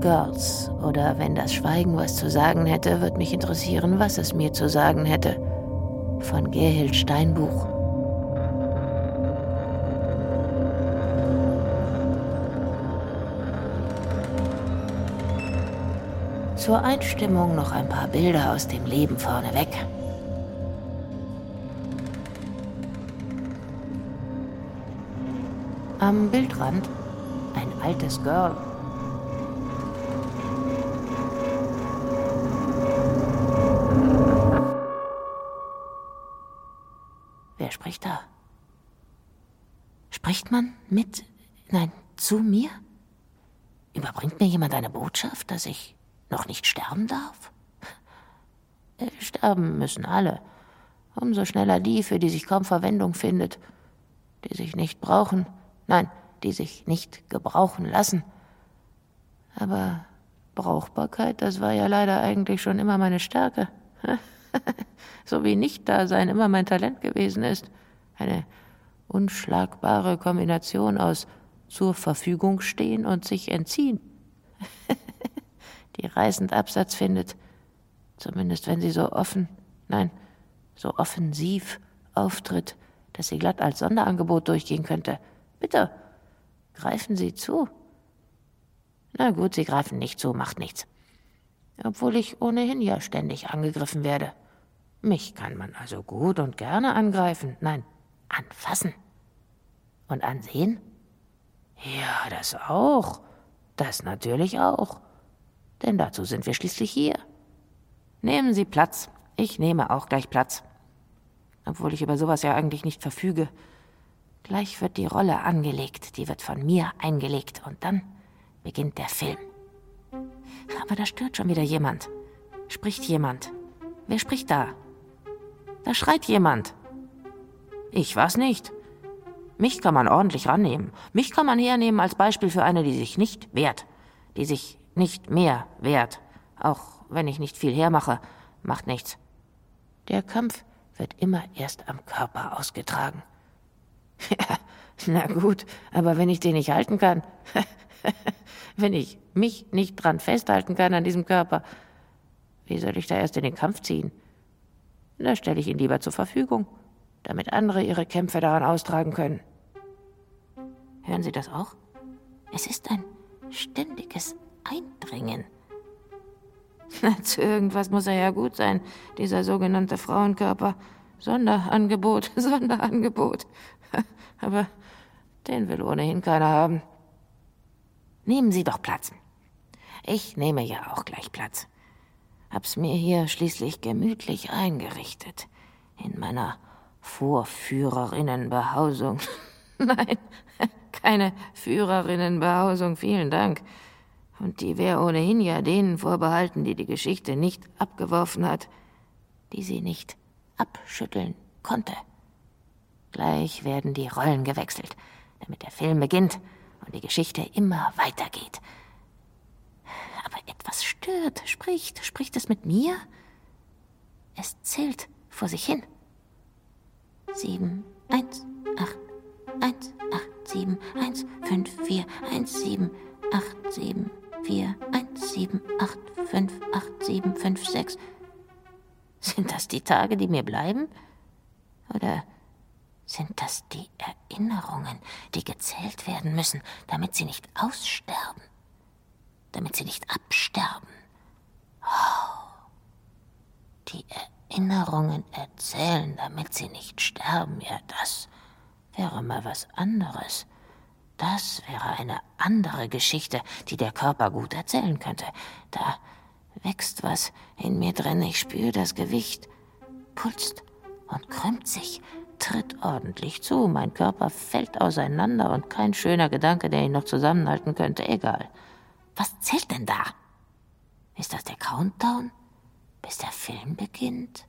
Girls. Oder wenn das Schweigen was zu sagen hätte, wird mich interessieren, was es mir zu sagen hätte. Von Gerhild Steinbuch. Zur Einstimmung noch ein paar Bilder aus dem Leben vorneweg. Am Bildrand ein altes Girl Wer spricht da? Spricht man mit, nein, zu mir? Überbringt mir jemand eine Botschaft, dass ich noch nicht sterben darf? Äh, sterben müssen alle. Umso schneller die, für die sich kaum Verwendung findet, die sich nicht brauchen, nein, die sich nicht gebrauchen lassen. Aber Brauchbarkeit, das war ja leider eigentlich schon immer meine Stärke. so wie Nicht-Dasein immer mein Talent gewesen ist. Eine unschlagbare Kombination aus zur Verfügung stehen und sich entziehen. die reißend Absatz findet, zumindest wenn sie so offen, nein, so offensiv auftritt, dass sie glatt als Sonderangebot durchgehen könnte. Bitte, greifen Sie zu. Na gut, Sie greifen nicht zu, macht nichts obwohl ich ohnehin ja ständig angegriffen werde. Mich kann man also gut und gerne angreifen, nein, anfassen. Und ansehen? Ja, das auch. Das natürlich auch. Denn dazu sind wir schließlich hier. Nehmen Sie Platz. Ich nehme auch gleich Platz. Obwohl ich über sowas ja eigentlich nicht verfüge. Gleich wird die Rolle angelegt, die wird von mir eingelegt und dann beginnt der Film. Aber da stört schon wieder jemand. Spricht jemand. Wer spricht da? Da schreit jemand. Ich war's nicht. Mich kann man ordentlich rannehmen. Mich kann man hernehmen als Beispiel für eine, die sich nicht wehrt. Die sich nicht mehr wehrt. Auch wenn ich nicht viel hermache, macht nichts. Der Kampf wird immer erst am Körper ausgetragen. Ja, na gut, aber wenn ich den nicht halten kann, wenn ich mich nicht dran festhalten kann an diesem Körper, wie soll ich da erst in den Kampf ziehen? Da stelle ich ihn lieber zur Verfügung, damit andere ihre Kämpfe daran austragen können. Hören Sie das auch? Es ist ein ständiges Eindringen. Zu irgendwas muss er ja gut sein, dieser sogenannte Frauenkörper. Sonderangebot, Sonderangebot. Aber den will ohnehin keiner haben. Nehmen Sie doch Platz. Ich nehme ja auch gleich Platz. Hab's mir hier schließlich gemütlich eingerichtet. In meiner Vorführerinnenbehausung. Nein, keine Führerinnenbehausung, vielen Dank. Und die wäre ohnehin ja denen vorbehalten, die die Geschichte nicht abgeworfen hat, die sie nicht abschütteln konnte. Gleich werden die Rollen gewechselt, damit der Film beginnt und die Geschichte immer weitergeht. Aber etwas stört, spricht, spricht es mit mir? Es zählt vor sich hin. Sieben, eins, acht, eins, acht, sieben, eins, fünf, vier, eins, sieben, acht, sieben, vier, eins, sieben, acht, fünf, acht, sieben, fünf, sechs. Sind das die Tage, die mir bleiben? Oder sind das die Erinnerungen, die gezählt werden müssen, damit sie nicht aussterben, damit sie nicht absterben. Oh. Die Erinnerungen erzählen, damit sie nicht sterben, ja, das wäre mal was anderes. Das wäre eine andere Geschichte, die der Körper gut erzählen könnte. Da wächst was in mir drin, ich spüre das Gewicht, pulst und krümmt sich, tritt ordentlich zu. Mein Körper fällt auseinander und kein schöner Gedanke, der ihn noch zusammenhalten könnte. Egal. Was zählt denn da? Ist das der Countdown? Bis der Film beginnt?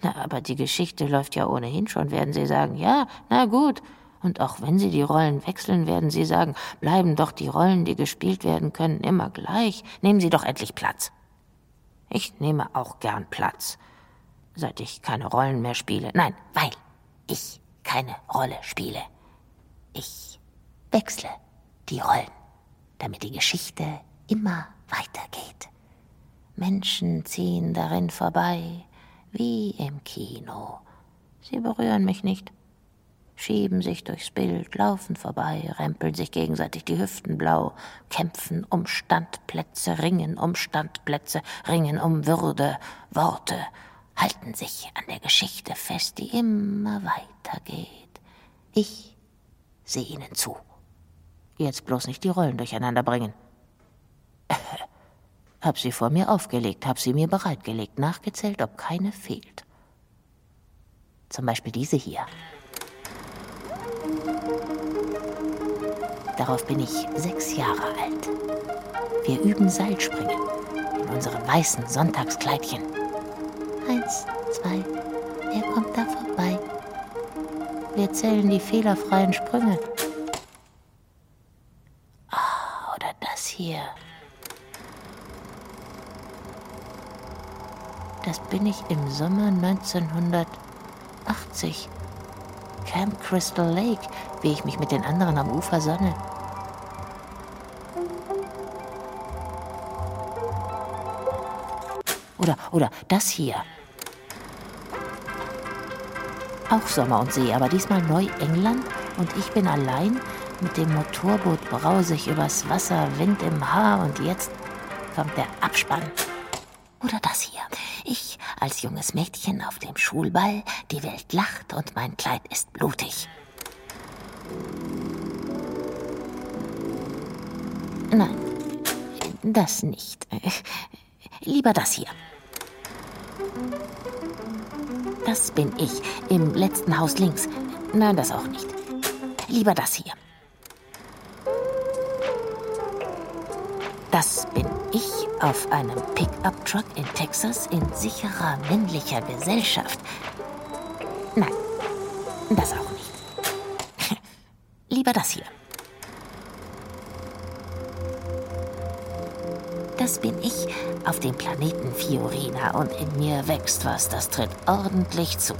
Na, aber die Geschichte läuft ja ohnehin schon, werden Sie sagen. Ja, na gut. Und auch wenn Sie die Rollen wechseln, werden Sie sagen, bleiben doch die Rollen, die gespielt werden können, immer gleich. Nehmen Sie doch endlich Platz. Ich nehme auch gern Platz, seit ich keine Rollen mehr spiele. Nein, weil ich keine Rolle spiele. Ich wechsle die Rollen, damit die Geschichte immer weitergeht. Menschen ziehen darin vorbei, wie im Kino. Sie berühren mich nicht, schieben sich durchs Bild, laufen vorbei, rempeln sich gegenseitig die Hüften blau, kämpfen um Standplätze, ringen um Standplätze, ringen um Würde, Worte, halten sich an der Geschichte fest, die immer weitergeht. Ich sehe ihnen zu. Jetzt bloß nicht die Rollen durcheinander bringen. Hab sie vor mir aufgelegt, hab sie mir bereitgelegt, nachgezählt, ob keine fehlt. Zum Beispiel diese hier. Darauf bin ich sechs Jahre alt. Wir üben Seilspringen in unseren weißen Sonntagskleidchen. Eins, zwei, wer kommt da vorbei? Wir zählen die fehlerfreien Sprünge. Ah, oder das hier. Das bin ich im Sommer 1980. Camp Crystal Lake, wie ich mich mit den anderen am Ufer sonne. Oder, oder das hier. Auch Sommer und See, aber diesmal Neuengland und ich bin allein mit dem Motorboot brausig übers Wasser, Wind im Haar und jetzt kommt der Abspann. Oder das hier. Als junges Mädchen auf dem Schulball, die Welt lacht und mein Kleid ist blutig. Nein, das nicht. Lieber das hier. Das bin ich im letzten Haus links. Nein, das auch nicht. Lieber das hier. Das bin ich auf einem Pickup-Truck in Texas in sicherer männlicher Gesellschaft. Nein, das auch nicht. Lieber das hier. Das bin ich auf dem Planeten Fiorina und in mir wächst was, das tritt ordentlich zu.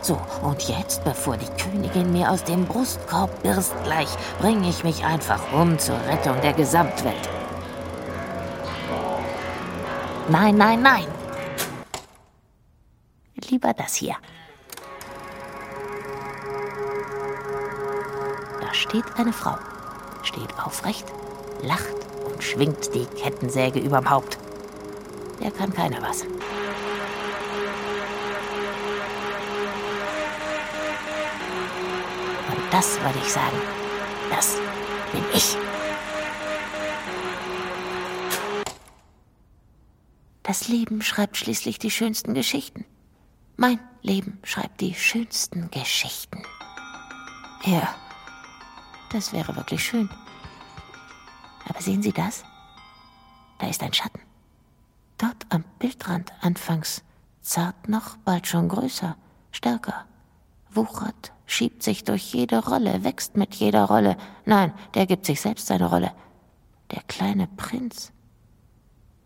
So, und jetzt, bevor die Königin mir aus dem Brustkorb birst gleich, bringe ich mich einfach um zur Rettung der Gesamtwelt. Nein, nein, nein. Lieber das hier. Da steht eine Frau, steht aufrecht, lacht und schwingt die Kettensäge überm Haupt. Der kann keiner was. Und das würde ich sagen, das bin ich. Das Leben schreibt schließlich die schönsten Geschichten. Mein Leben schreibt die schönsten Geschichten. Ja, das wäre wirklich schön. Aber sehen Sie das? Da ist ein Schatten. Dort am Bildrand anfangs zart noch, bald schon größer, stärker, wuchert, schiebt sich durch jede Rolle, wächst mit jeder Rolle. Nein, der gibt sich selbst seine Rolle. Der kleine Prinz.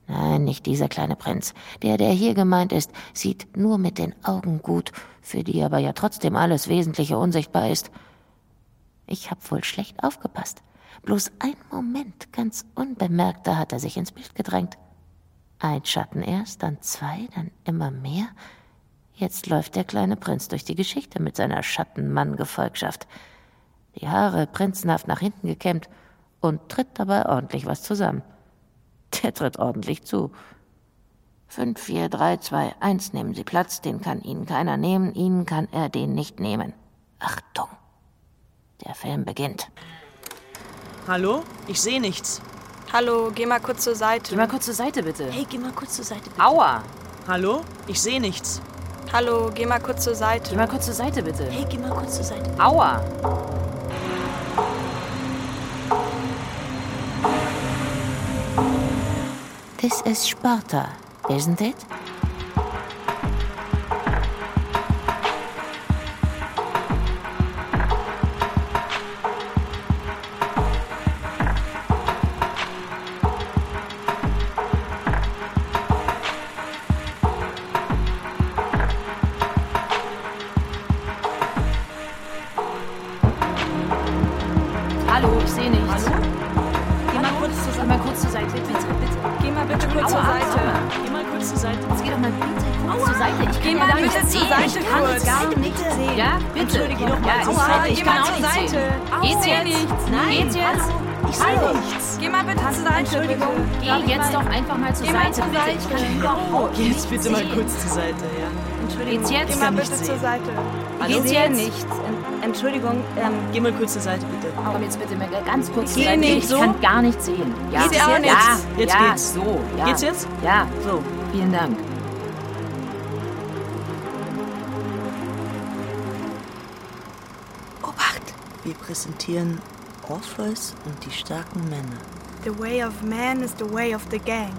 Nein, nicht dieser kleine Prinz. Der, der hier gemeint ist, sieht nur mit den Augen gut, für die aber ja trotzdem alles Wesentliche unsichtbar ist. Ich hab wohl schlecht aufgepasst. Bloß ein Moment, ganz unbemerkt, da hat er sich ins Bild gedrängt. Ein Schatten erst, dann zwei, dann immer mehr. Jetzt läuft der kleine Prinz durch die Geschichte mit seiner Schattenmann-Gefolgschaft. Die Haare prinzenhaft nach hinten gekämmt und tritt dabei ordentlich was zusammen. Der tritt ordentlich zu. Fünf, vier, drei, zwei, eins, nehmen Sie Platz, den kann Ihnen keiner nehmen, Ihnen kann er den nicht nehmen. Achtung! Der Film beginnt. Hallo? Ich sehe nichts. Hallo, geh mal kurz zur Seite. Geh mal kurz zur Seite, bitte. Hey, geh mal kurz zur Seite. Bitte. Aua! Hallo? Ich sehe nichts. Hallo, geh mal kurz zur Seite. Geh mal kurz zur Seite, bitte. Hey, geh mal kurz zur Seite. Aua! This is Sparta, isn't it? Einfach mal zur Geh mal Seite, zur bitte. Seite. Ich kann überhaupt Geh nichts jetzt bitte mal sehen. kurz zur Seite, ja? Geht's jetzt? Geh mal nicht bitte zur Seite. Ich geht's jetzt? nichts. En- Entschuldigung, ähm, Geh mal kurz zur Seite, bitte. Komm jetzt bitte mal ganz kurz zur Seite. nicht Ich so. kann gar nichts sehen. Ja, seh auch ja. Jetzt ja, geht's. so. Ja. Geht's jetzt? Ja, So. vielen Dank. Obacht! Wir präsentieren Orpheus und die starken Männer. The way of man is the way of the gang.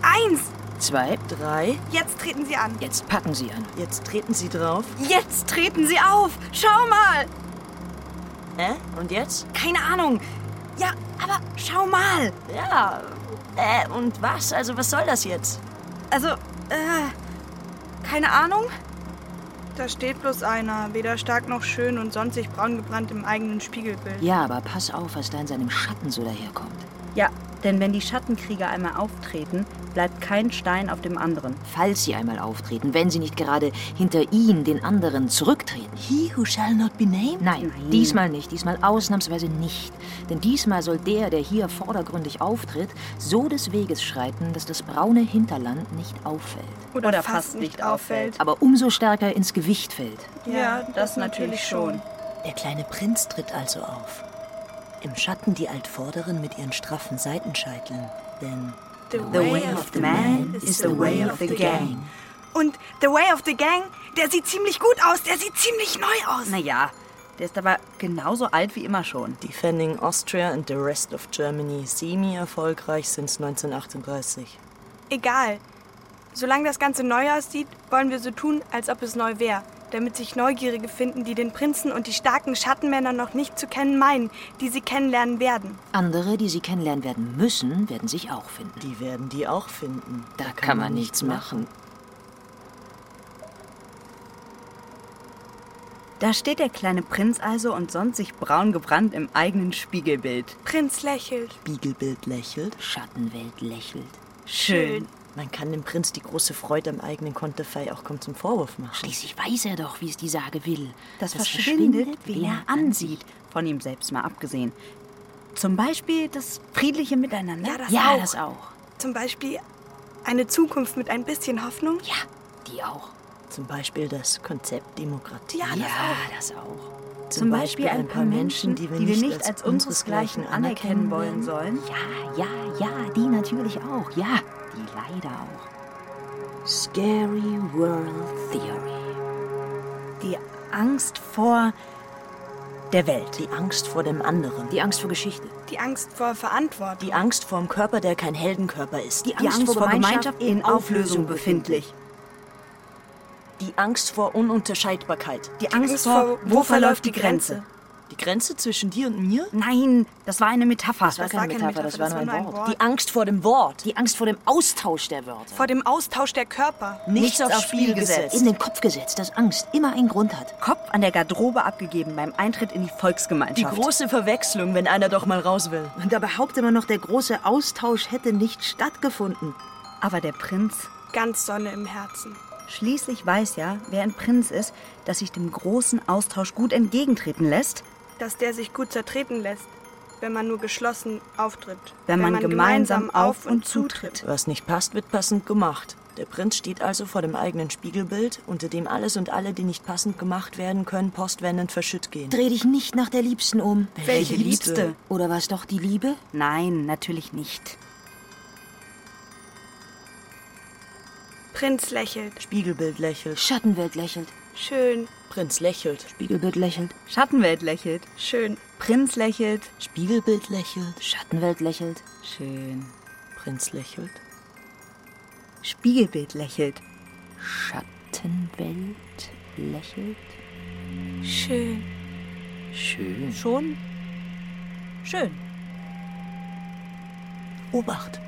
Eins! Zwei. Drei. Jetzt treten Sie an. Jetzt packen Sie an. Jetzt treten sie drauf. jetzt treten Sie auf. Schau mal. Äh? Und jetzt? Keine Ahnung. Ja, aber schau mal. Ja. Äh, und was? Also, was soll das jetzt? Also, äh, keine Ahnung. Da steht bloß einer, weder stark noch schön und sonstig braun gebrannt im eigenen Spiegelbild. Ja, aber pass auf, was da in seinem Schatten so daherkommt. Ja, denn wenn die Schattenkrieger einmal auftreten, bleibt kein Stein auf dem anderen. Falls sie einmal auftreten, wenn sie nicht gerade hinter ihn, den anderen, zurücktreten. He who shall not be named? Nein, diesmal nicht, diesmal ausnahmsweise nicht. Denn diesmal soll der, der hier vordergründig auftritt, so des Weges schreiten, dass das braune Hinterland nicht auffällt. Oder, Oder fast, fast nicht nicht auffällt. Aber umso stärker ins Gewicht fällt. Ja, das natürlich schon. Der kleine Prinz tritt also auf. Im Schatten die Altvorderen mit ihren straffen Seitenscheiteln. Denn The, way of the man is the way of the gang. Und The Way of the Gang, der sieht ziemlich gut aus, der sieht ziemlich neu aus. Naja, der ist aber genauso alt wie immer schon. Defending Austria and the rest of Germany semi-erfolgreich since 1938. Egal. Solange das Ganze neu aussieht, wollen wir so tun, als ob es neu wäre, damit sich Neugierige finden, die den Prinzen und die starken Schattenmänner noch nicht zu kennen meinen, die sie kennenlernen werden. Andere, die sie kennenlernen werden müssen, werden sich auch finden. Die werden die auch finden. Da kann man nichts machen. Da steht der kleine Prinz also und sonst sich braun gebrannt im eigenen Spiegelbild. Prinz lächelt. Spiegelbild lächelt. Schattenwelt lächelt. Schön. Man kann dem Prinz die große Freude am eigenen Konterfei auch kaum zum Vorwurf machen. Schließlich weiß er doch, wie es die Sage will. Das, Das verschwindet, verschwindet, wen er ansieht. Von ihm selbst mal abgesehen. Zum Beispiel das friedliche Miteinander. Ja, das Ja, auch. das auch. Zum Beispiel eine Zukunft mit ein bisschen Hoffnung. Ja, die auch. Zum Beispiel das Konzept Demokratie. Ja, das ja, auch. das auch. Zum Beispiel ein paar Menschen, die wir nicht als unseresgleichen anerkennen wollen sollen. Ja, ja, ja, die natürlich auch. Ja, die leider auch. Scary World Theory. Die Angst vor der Welt. Die Angst vor dem anderen. Die Angst vor Geschichte. Die Angst vor Verantwortung. Die Angst vor dem Körper, der kein Heldenkörper ist. Die Angst vor Gemeinschaft in Auflösung befindlich. Die Angst vor Ununterscheidbarkeit. Die Angst vor, wo verläuft die Grenze? Die Grenze zwischen dir und mir? Nein, das war eine Metapher. Das war keine Metapher, das war nur ein Wort. Die Angst vor dem Wort. Die Angst vor dem Austausch der Wörter. Vor dem Austausch der Körper. Nichts aufs Spiel gesetzt. In den Kopf gesetzt, dass Angst immer einen Grund hat. Kopf an der Garderobe abgegeben beim Eintritt in die Die Volksgemeinschaft. große Verwechslung, wenn einer doch mal raus will. Und da behauptet man noch, der große Austausch hätte nicht stattgefunden. Aber der Prinz, Ganz Sonne im Herzen. schließlich weiß ja, wer ein Prinz ist, dass sich dem großen Austausch gut entgegentreten lässt, Dass der sich gut zertreten lässt, wenn man nur geschlossen auftritt. wenn, man, gemeinsam auf und zutritt. Was nicht passt, wird passend gemacht. Der Prinz steht also vor dem eigenen Spiegelbild, unter dem alles und alle, die nicht passend gemacht werden können, postwendend verschütt gehen. Dreh dich nicht nach der Liebsten um. Welche Liebste? Oder war es doch die Liebe? Nein, natürlich nicht. Prinz lächelt. Spiegelbild lächelt. Schattenwelt lächelt. Schön, Prinz lächelt. Spiegelbild lächelt. Schattenwelt lächelt. schön. Prinz lächelt. Spiegelbild lächelt. Schattenwelt lächelt. Schön. Prinz lächelt. Spiegelbild lächelt. Schattenwelt lächelt. Schön. Schön. Schon? Schön. Obacht.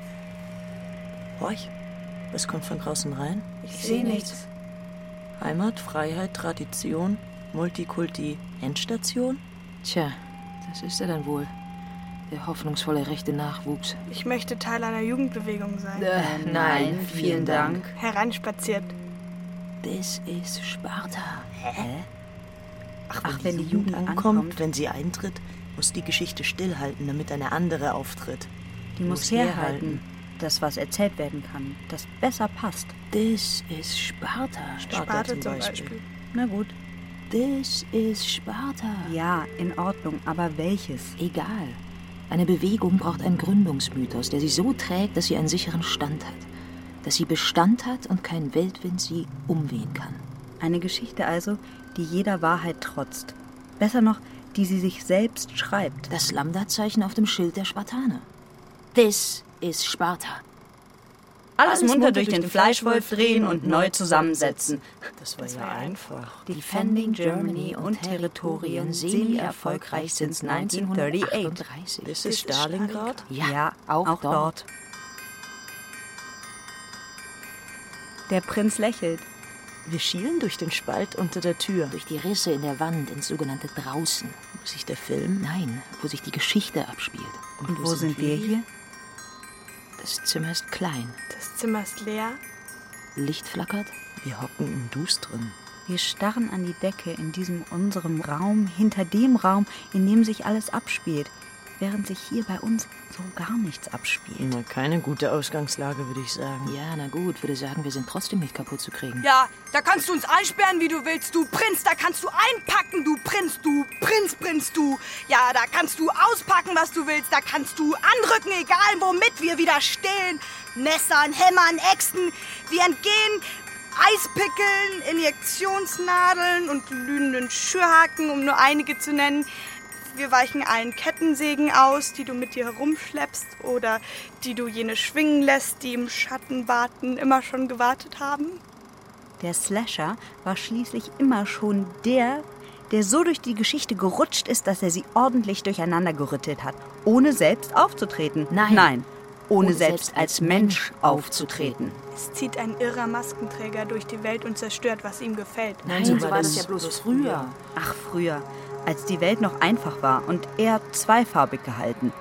Horch. Was kommt von draußen rein? Ich sehe nichts. Heimat, Freiheit, Tradition, Multikulti, Endstation? Tja, das ist er dann wohl. Der hoffnungsvolle rechte Nachwuchs. Ich möchte Teil einer Jugendbewegung sein. Äh, nein, vielen Dank. Hereinspaziert. Das ist Sparta. Hä? Ach, Ach, wenn die Jugend ankommt, ankommt. wenn sie eintritt, muss die Geschichte stillhalten, damit eine andere auftritt. Die muss Muss herhalten. herhalten. Das, was erzählt werden kann, das besser passt. Das ist Sparta. Sparte zum Beispiel. Na gut. Das ist Sparta. Ja, in Ordnung, aber welches? Egal. Eine Bewegung braucht einen Gründungsmythos, der sie so trägt, dass sie einen sicheren Stand hat. Dass sie Bestand hat und kein Weltwind sie umwehen kann. Eine Geschichte also, die jeder Wahrheit trotzt. Besser noch, die sie sich selbst schreibt. Das Lambda-Zeichen auf dem Schild der Spartaner. Das ist Sparta. Alles munter durch den Fleischwolf drehen und neu zusammensetzen. Das war ja einfach. Defending Germany und Territorien semi-erfolgreich since 1938. 1938. Das ist Stalingrad? Ja, auch, auch dort. dort. Der Prinz lächelt. Wir schielen durch den Spalt unter der Tür. Durch die Risse in der Wand ins sogenannte Draußen. Wo sich der Film? Nein, wo sich die Geschichte abspielt. Und wo sind wir hier? Das Zimmer ist klein. Das Zimmer ist leer. Licht flackert. Wir hocken im Dustren. Wir starren an die Decke in diesem unserem Raum, hinter dem Raum, in dem sich alles abspielt, während sich hier bei uns so gar nichts abspielt. Na, keine gute Ausgangslage, würde ich sagen. Ja, na gut, würde sagen, wir sind trotzdem nicht kaputt zu kriegen. Ja, da kannst du uns einsperren, wie du willst, du Prinz. Da kannst du einpacken, du Prinz, du Prinz, Prinz, du. Ja, da kannst du auspacken, was du willst. Da kannst du anrücken, egal womit wir wieder stehlen. Messern, Hämmern, Äxten. Wir entgehen Eispickeln, Injektionsnadeln und glühenden Schürhaken, um nur einige zu nennen. Wir weichen allen Kettensägen aus, die du mit dir herumschleppst oder die du jene schwingen lässt, die im Schatten warten, immer schon gewartet haben. Der Slasher war schließlich immer schon der, der so durch die Geschichte gerutscht ist, dass er sie ordentlich durcheinander gerüttelt hat, ohne selbst aufzutreten. Nein. Nein, ohne, Ohne selbst, selbst als Mensch aufzutreten. Es zieht ein irrer Maskenträger durch die Welt und zerstört, was ihm gefällt. Nein, so so war das das ja bloß bloß früher. Ach, früher, als die Welt noch einfach war und eher zweifarbig gehalten.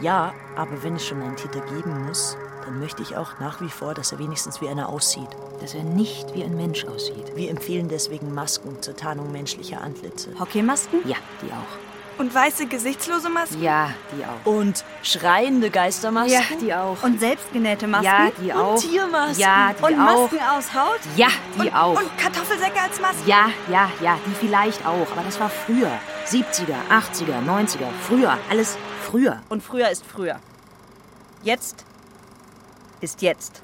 Ja, aber wenn es schon einen Täter geben muss, dann möchte ich auch nach wie vor, dass er wenigstens wie einer aussieht. Dass er nicht wie ein Mensch aussieht. Wir empfehlen deswegen Masken zur Tarnung menschlicher Antlitze. Hockeymasken? Ja, die auch. Und weiße, gesichtslose Masken? Ja, die auch. Und schreiende Geistermasken? die auch. Und selbstgenähte Masken? ja, die Und auch. Tiermasken. Ja, die Und auch. Masken aus Haut? Ja, die auch. Und Kartoffelsäcke als Masken? Ja, ja, ja, die vielleicht auch. Aber das war früher. 70er, 80er, 90er. Früher. Alles früher. Und früher ist früher. Jetzt ist jetzt.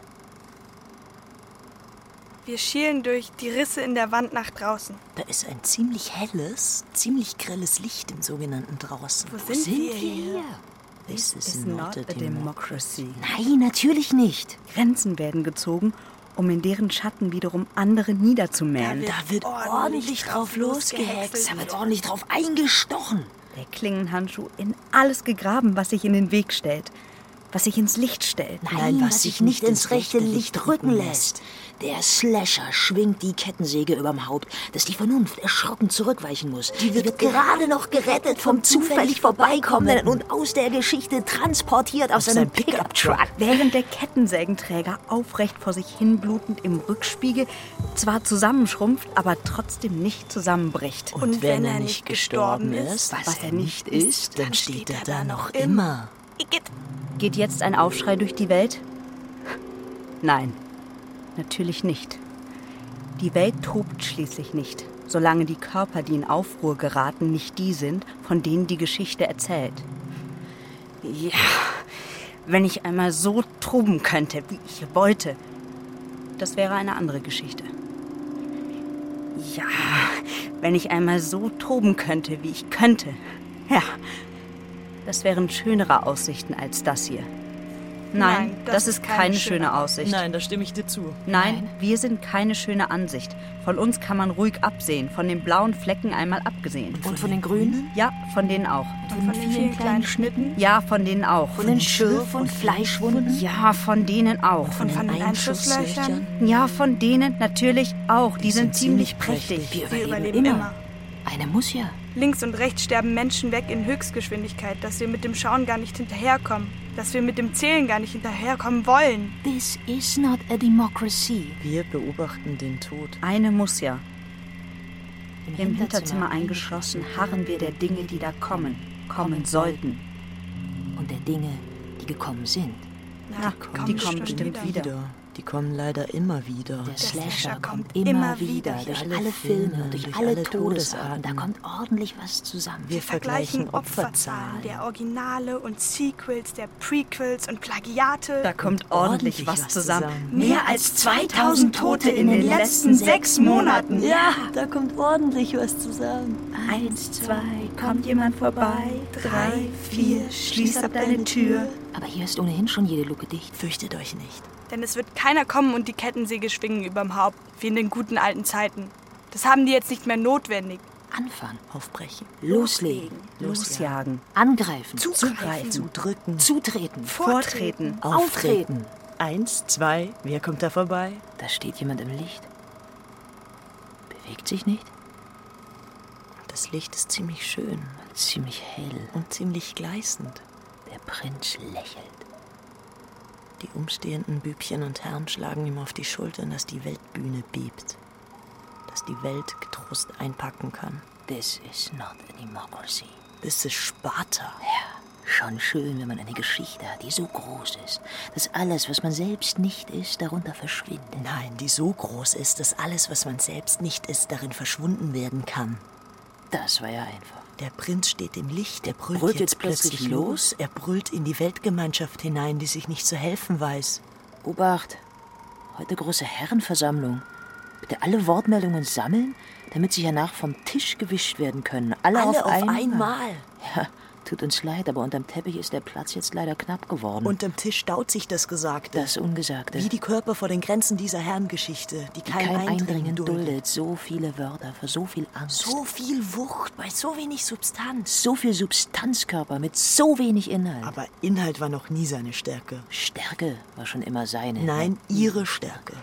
Wir schielen durch die Risse in der Wand nach draußen. Da ist ein ziemlich helles, ziemlich grelles Licht im sogenannten Draußen. Wo sind, wir hier? This is Is not a democracy. Nein, natürlich nicht. Grenzen werden gezogen, um in deren Schatten wiederum andere niederzumähen. Da wird ordentlich drauf losgehext. Da wird ordentlich drauf eingestochen. Der Klingenhandschuh in alles gegraben, was sich in den Weg stellt, was sich ins Licht stellt. Nein, was sich nicht ins rechte Licht rücken lässt. Der Slasher schwingt die Kettensäge überm Haupt, dass die Vernunft erschrocken zurückweichen muss. Die wird gerade noch gerettet vom zufällig Vorbeikommenden und aus der Geschichte transportiert auf seinem Pickup-Truck. Während der Kettensägenträger aufrecht vor sich hin blutend im Rückspiegel zwar zusammenschrumpft, aber trotzdem nicht zusammenbricht. Und, wenn, er nicht gestorben ist, was er nicht ist, dann steht er da noch immer. Igitt. Geht jetzt ein Aufschrei durch die Welt? Nein, natürlich nicht. Die Welt tobt schließlich nicht, solange die Körper, die in Aufruhr geraten, nicht die sind, von denen die Geschichte erzählt. Ja, wenn ich einmal so toben könnte, wie ich wollte, das wäre eine andere Geschichte. Ja, wenn ich einmal so toben könnte, wie ich könnte. Ja, das wären schönere Aussichten als das hier. Nein, Nein, das, ist keine schöne Aussicht. Nein, da stimme ich dir zu. Nein, wir sind keine schöne Ansicht. Von uns kann man ruhig absehen, von den blauen Flecken einmal abgesehen. Und von den Grünen? Ja, von denen auch. Und von den vielen kleinen Schnitten? Ja, von denen auch. Von den Schürf- und Fleischwunden? Ja, von denen auch. Und von den Einschusslöchern? Ja, von denen natürlich auch. Die, sind, ziemlich prächtig. Wir Wir überleben, überleben immer. immer. Eine muss ja. Links und rechts sterben Menschen weg in Höchstgeschwindigkeit, dass wir mit dem Schauen gar nicht hinterherkommen. Dass wir mit dem Zählen gar nicht hinterherkommen wollen. This is not a democracy. Wir beobachten den Tod. Eine muss ja. Im Hinterzimmer eingeschlossen harren wir der Dinge, die da kommen, kommen sollten. Und der Dinge, die gekommen sind. Ja, die kommen bestimmt wieder. Die kommen leider immer wieder. Der Slasher Slasher kommt immer immer wieder, wieder. durch Alle alle Filme, Filme, durch durch alle alle Todesarten. Da kommt ordentlich was zusammen. Wir Vergleichen vergleichen Opferzahlen. der Originale und Sequels, der Prequels und Plagiate. Da kommt ordentlich was zusammen. zusammen. Mehr als 2000 Tote in den letzten sechs Monaten. Ja, da kommt ordentlich was zusammen. Eins, zwei, kommt jemand vorbei. Drei, vier, schließ ab deine Tür. Aber hier ist ohnehin schon jede Luke dicht. Fürchtet euch nicht. Denn es wird keiner kommen und die Kettensäge schwingen überm Haupt, wie in den guten alten Zeiten. Das haben die jetzt nicht mehr notwendig. Anfangen, Aufbrechen. loslegen, Losjagen. angreifen, Zugreifen. Zudrücken. zutreten, Vortreten. auftreten. Eins, zwei, wer kommt da vorbei? Da steht jemand im Licht. Bewegt sich nicht. Das Licht ist ziemlich schön Ziemlich hell. und ziemlich gleißend. Der Prinz lächelt. Die umstehenden Bübchen und Herren schlagen ihm auf die Schultern, dass die Weltbühne bebt. Dass die Welt getrost einpacken kann. This is not a democracy. Das ist Sparta. Ja, schon schön, wenn man eine Geschichte hat, die so groß ist, dass alles, was man selbst nicht ist, darunter verschwindet. Nein, die so groß ist, dass alles, was man selbst nicht ist, darin verschwunden werden kann. Das war ja einfach. Der Prinz steht im Licht, er brüllt, Brüllt jetzt jetzt plötzlich plötzlich los. Er brüllt in die Weltgemeinschaft hinein, die sich nicht zu helfen weiß. Obacht, heute große Herrenversammlung. Bitte alle Wortmeldungen sammeln, damit sie hernach vom Tisch gewischt werden können. Alle, Alle auf, auf einmal. einmal. Ja, tut uns leid, aber unterm Teppich ist der Platz jetzt leider knapp geworden. Unterm Tisch staut sich das Gesagte. das Ungesagte. Wie die Körper vor den Grenzen dieser Herrengeschichte, die kein, kein Eindringen Eindringen duldet. duldet. So viele Wörter für so viel Angst. So viel Wucht bei so wenig Substanz. so viel Substanzkörper mit so wenig Inhalt. Aber Inhalt war noch nie seine Stärke. Stärke war schon immer seine. Nein, ihre Stärke.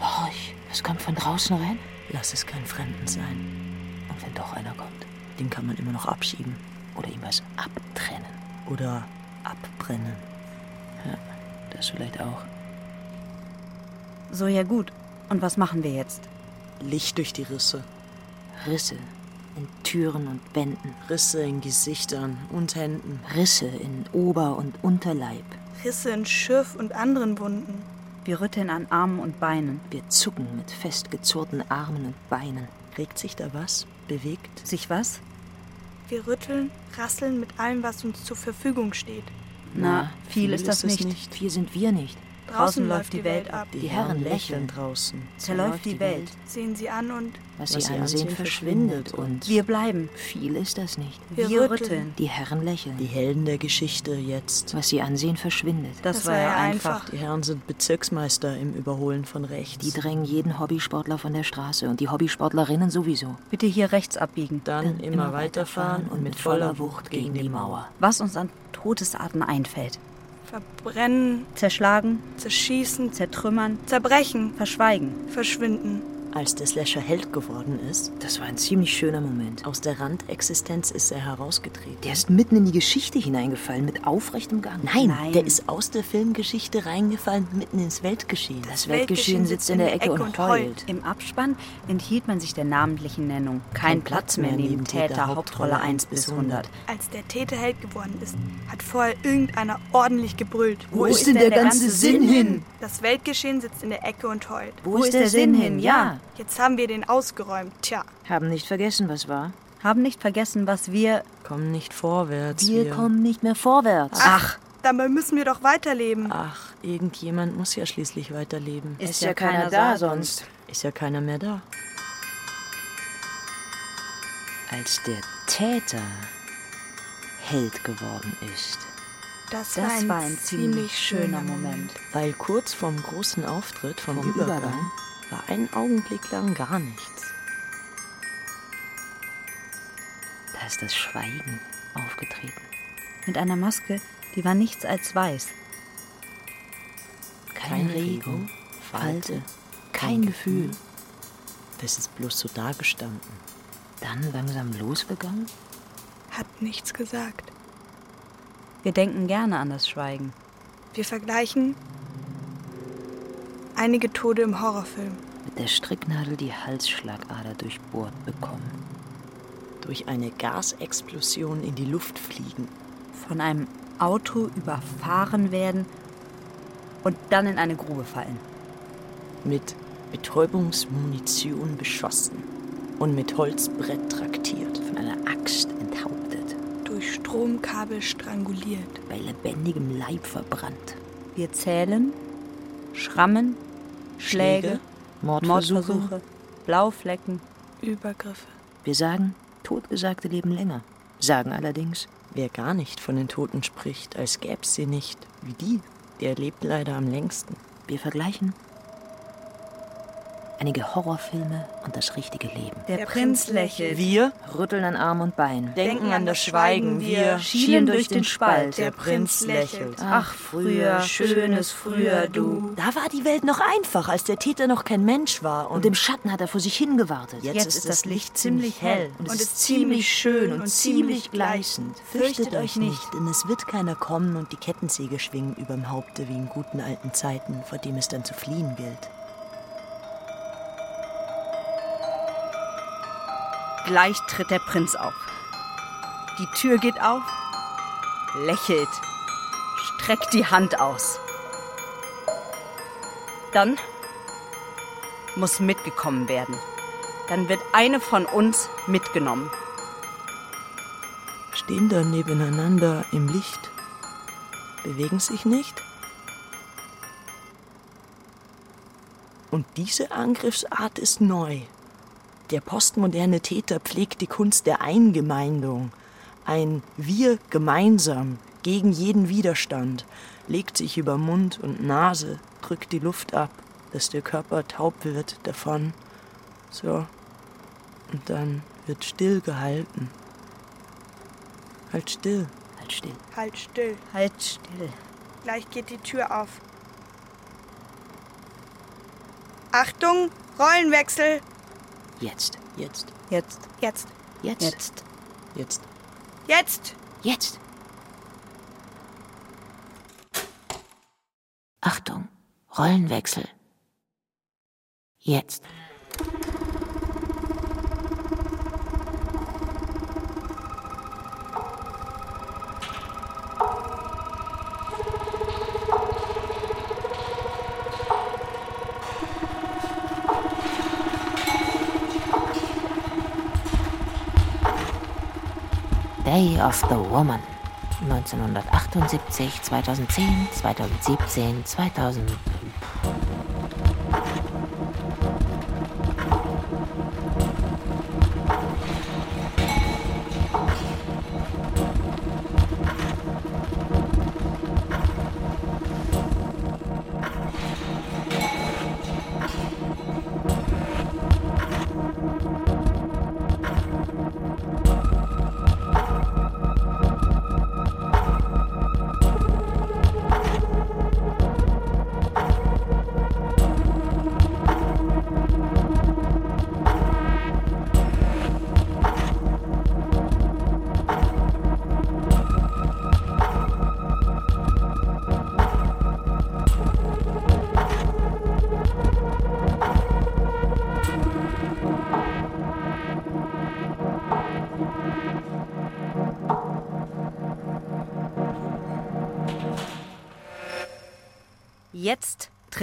Horch, es kommt von draußen rein. Lass es kein Fremden sein. Wenn doch einer kommt Den kann man immer noch abschieben. oder ihm was abtrennen, Oder abbrennen. das vielleicht auch. So, ja gut. Und was machen wir jetzt? Licht durch die Risse. Risse in Türen und Wänden, Risse in Gesichtern und Händen. Risse in Ober- und Unterleib. Risse in Schürf und anderen Wunden. Wir rütteln an Armen und Beinen. Wir zucken mit festgezurrten Armen und Beinen. Regt sich da was? Bewegt? Sich was? Wir rütteln, rasseln mit allem, was uns zur Verfügung steht. Na, viel ist das es nicht. Viel sind wir nicht. Draußen läuft die Welt ab. Die Herren lächeln. draußen. Zerläuft die Welt. Sehen sie an und Was, sie ansehen, verschwindet. Und Wir bleiben. viel ist das nicht. wir, Wir rütteln. rütteln. Die Herren lächeln. Die Helden der Geschichte jetzt. Was sie ansehen, verschwindet. Das, Das war ja einfach. einfach. Die Herren sind Bezirksmeister im Überholen von rechts. Die drängen jeden Hobbysportler von der Straße und die Hobbysportlerinnen sowieso. Bitte hier rechts abbiegen. dann, immer weiterfahren und mit voller Wucht gegen die Mauer. Was uns an Todesarten einfällt. Verbrennen, Zerschlagen, zerschießen, zertrümmern, zerbrechen, verschweigen. verschwinden. Als der Slasher Held geworden ist, Das war ein ziemlich schöner Moment. aus der Randexistenz ist er herausgetreten. Der ist mitten in die Geschichte hineingefallen mit aufrechtem Gang. Nein, Nein. der ist aus der Filmgeschichte reingefallen, mitten ins Weltgeschehen. Das Weltgeschehen sitzt in der Ecke und heult. Im Abspann enthielt man sich der namentlichen Nennung. Kein Platz mehr neben Täter, Hauptrolle 1 bis 100. Als der Täter Held geworden ist, hat vorher irgendeiner ordentlich gebrüllt. Wo ist denn der ganze Sinn hin? Das Weltgeschehen sitzt in der Ecke und heult. Wo ist der Sinn hin? Ja. Jetzt haben wir den ausgeräumt. Tja, Haben nicht vergessen, was war. Haben nicht vergessen, was wir. Kommen nicht vorwärts. Wir kommen nicht mehr vorwärts. Ach, Dabei müssen wir doch weiterleben. Ach, irgendjemand muss ja schließlich weiterleben. Ist ja keiner da sonst. Ist ja keiner mehr da. Als der Täter Held geworden ist. Das, Das war ein ziemlich schöner Moment. Weil kurz vorm großen Auftritt vom, Vom Übergang, Übergang war ein Augenblick lang gar nichts. Da ist das Schweigen aufgetreten. Mit einer Maske, die war nichts als weiß. Keine Regung, Falte, kein Gefühl. Das ist bloß so dagestanden. Dann langsam losgegangen? Hat nichts gesagt. Wir denken gerne an das Schweigen. Wir vergleichen einige Tode im Horrorfilm. Mit der Stricknadel die Halsschlagader durchbohrt bekommen. Durch eine Gasexplosion in die Luft fliegen. Von einem Auto überfahren werden und dann in eine Grube fallen. Mit Betäubungsmunition beschossen und mit Holzbrett traktiert. Von einer Axt enthauptet. Durch Stromkabel stranguliert. Bei lebendigem Leib verbrannt. Wir zählen Schrammen, Schläge, Mordversuche. Mordversuche, Blauflecken. Übergriffe. Wir sagen, Totgesagte leben länger. Sagen allerdings, Wer gar nicht von den Toten spricht, als gäb's sie nicht, wie die, der lebt leider am längsten. wir vergleichen einige Horrorfilme und das richtige Leben. Der, Prinz lächelt. Wir Rütteln an Arm und Bein. denken an das Schweigen, wir Schielen durch den Spalt. Der Prinz lächelt. Ach, früher, schönes früher, du. Da war die Welt noch einfach, als der Täter noch kein Mensch war. Und, Und im Schatten hat er vor sich hingewartet. jetzt, Jetzt ist das Licht ziemlich hell. Und es Und ist ziemlich schön und ziemlich gleißend. Fürchtet euch nicht, denn es wird keiner kommen und die Kettensäge schwingen überm Haupte wie in guten alten Zeiten, vor dem es dann zu fliehen gilt. Gleich tritt der Prinz auf. Die Tür geht auf, lächelt, streckt die Hand aus. Dann muss mitgekommen werden. Dann wird eine von uns mitgenommen. Stehen da nebeneinander im Licht, bewegen sich nicht. Und diese Angriffsart ist neu. Der postmoderne Täter pflegt die Kunst der Eingemeindung. Ein Wir gemeinsam gegen jeden Widerstand, legt sich über Mund und Nase, drückt die Luft ab, dass der Körper taub wird davon. So. Und dann wird still gehalten. Halt still. Halt still. Halt still. Halt still. Gleich geht die Tür auf. Achtung, Rollenwechsel. Jetzt. Jetzt. Jetzt, Jetzt. Jetzt. jetzt. Jetzt. Jetzt. Jetzt. Achtung, Rollenwechsel. Jetzt. Day of the Woman. 1978, 2010, 2017, 2000.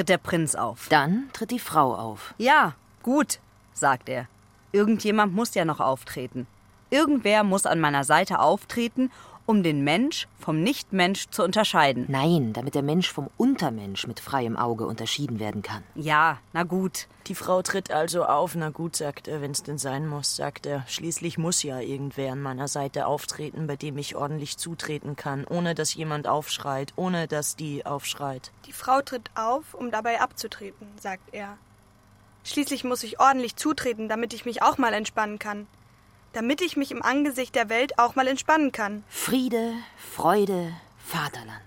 tritt der Prinz auf. Dann tritt die Frau auf. Ja, gut, sagt er. Irgendjemand muss ja noch auftreten. Irgendwer muss an meiner Seite auftreten Um den Mensch vom Nichtmensch zu unterscheiden. Nein, damit der Mensch vom Untermensch mit freiem Auge unterschieden werden kann. Ja, na gut. Die Frau tritt also auf. Na gut, sagt er, wenn's denn sein muss, sagt er. Schließlich muss ja irgendwer an meiner Seite auftreten, bei dem ich ordentlich zutreten kann, ohne dass jemand aufschreit, ohne dass die aufschreit. Die Frau tritt auf, um dabei abzutreten, sagt er. Schließlich muss ich ordentlich zutreten, damit ich mich auch mal entspannen kann. Damit ich mich im Angesicht der Welt auch mal entspannen kann. Friede, Freude, Vaterland.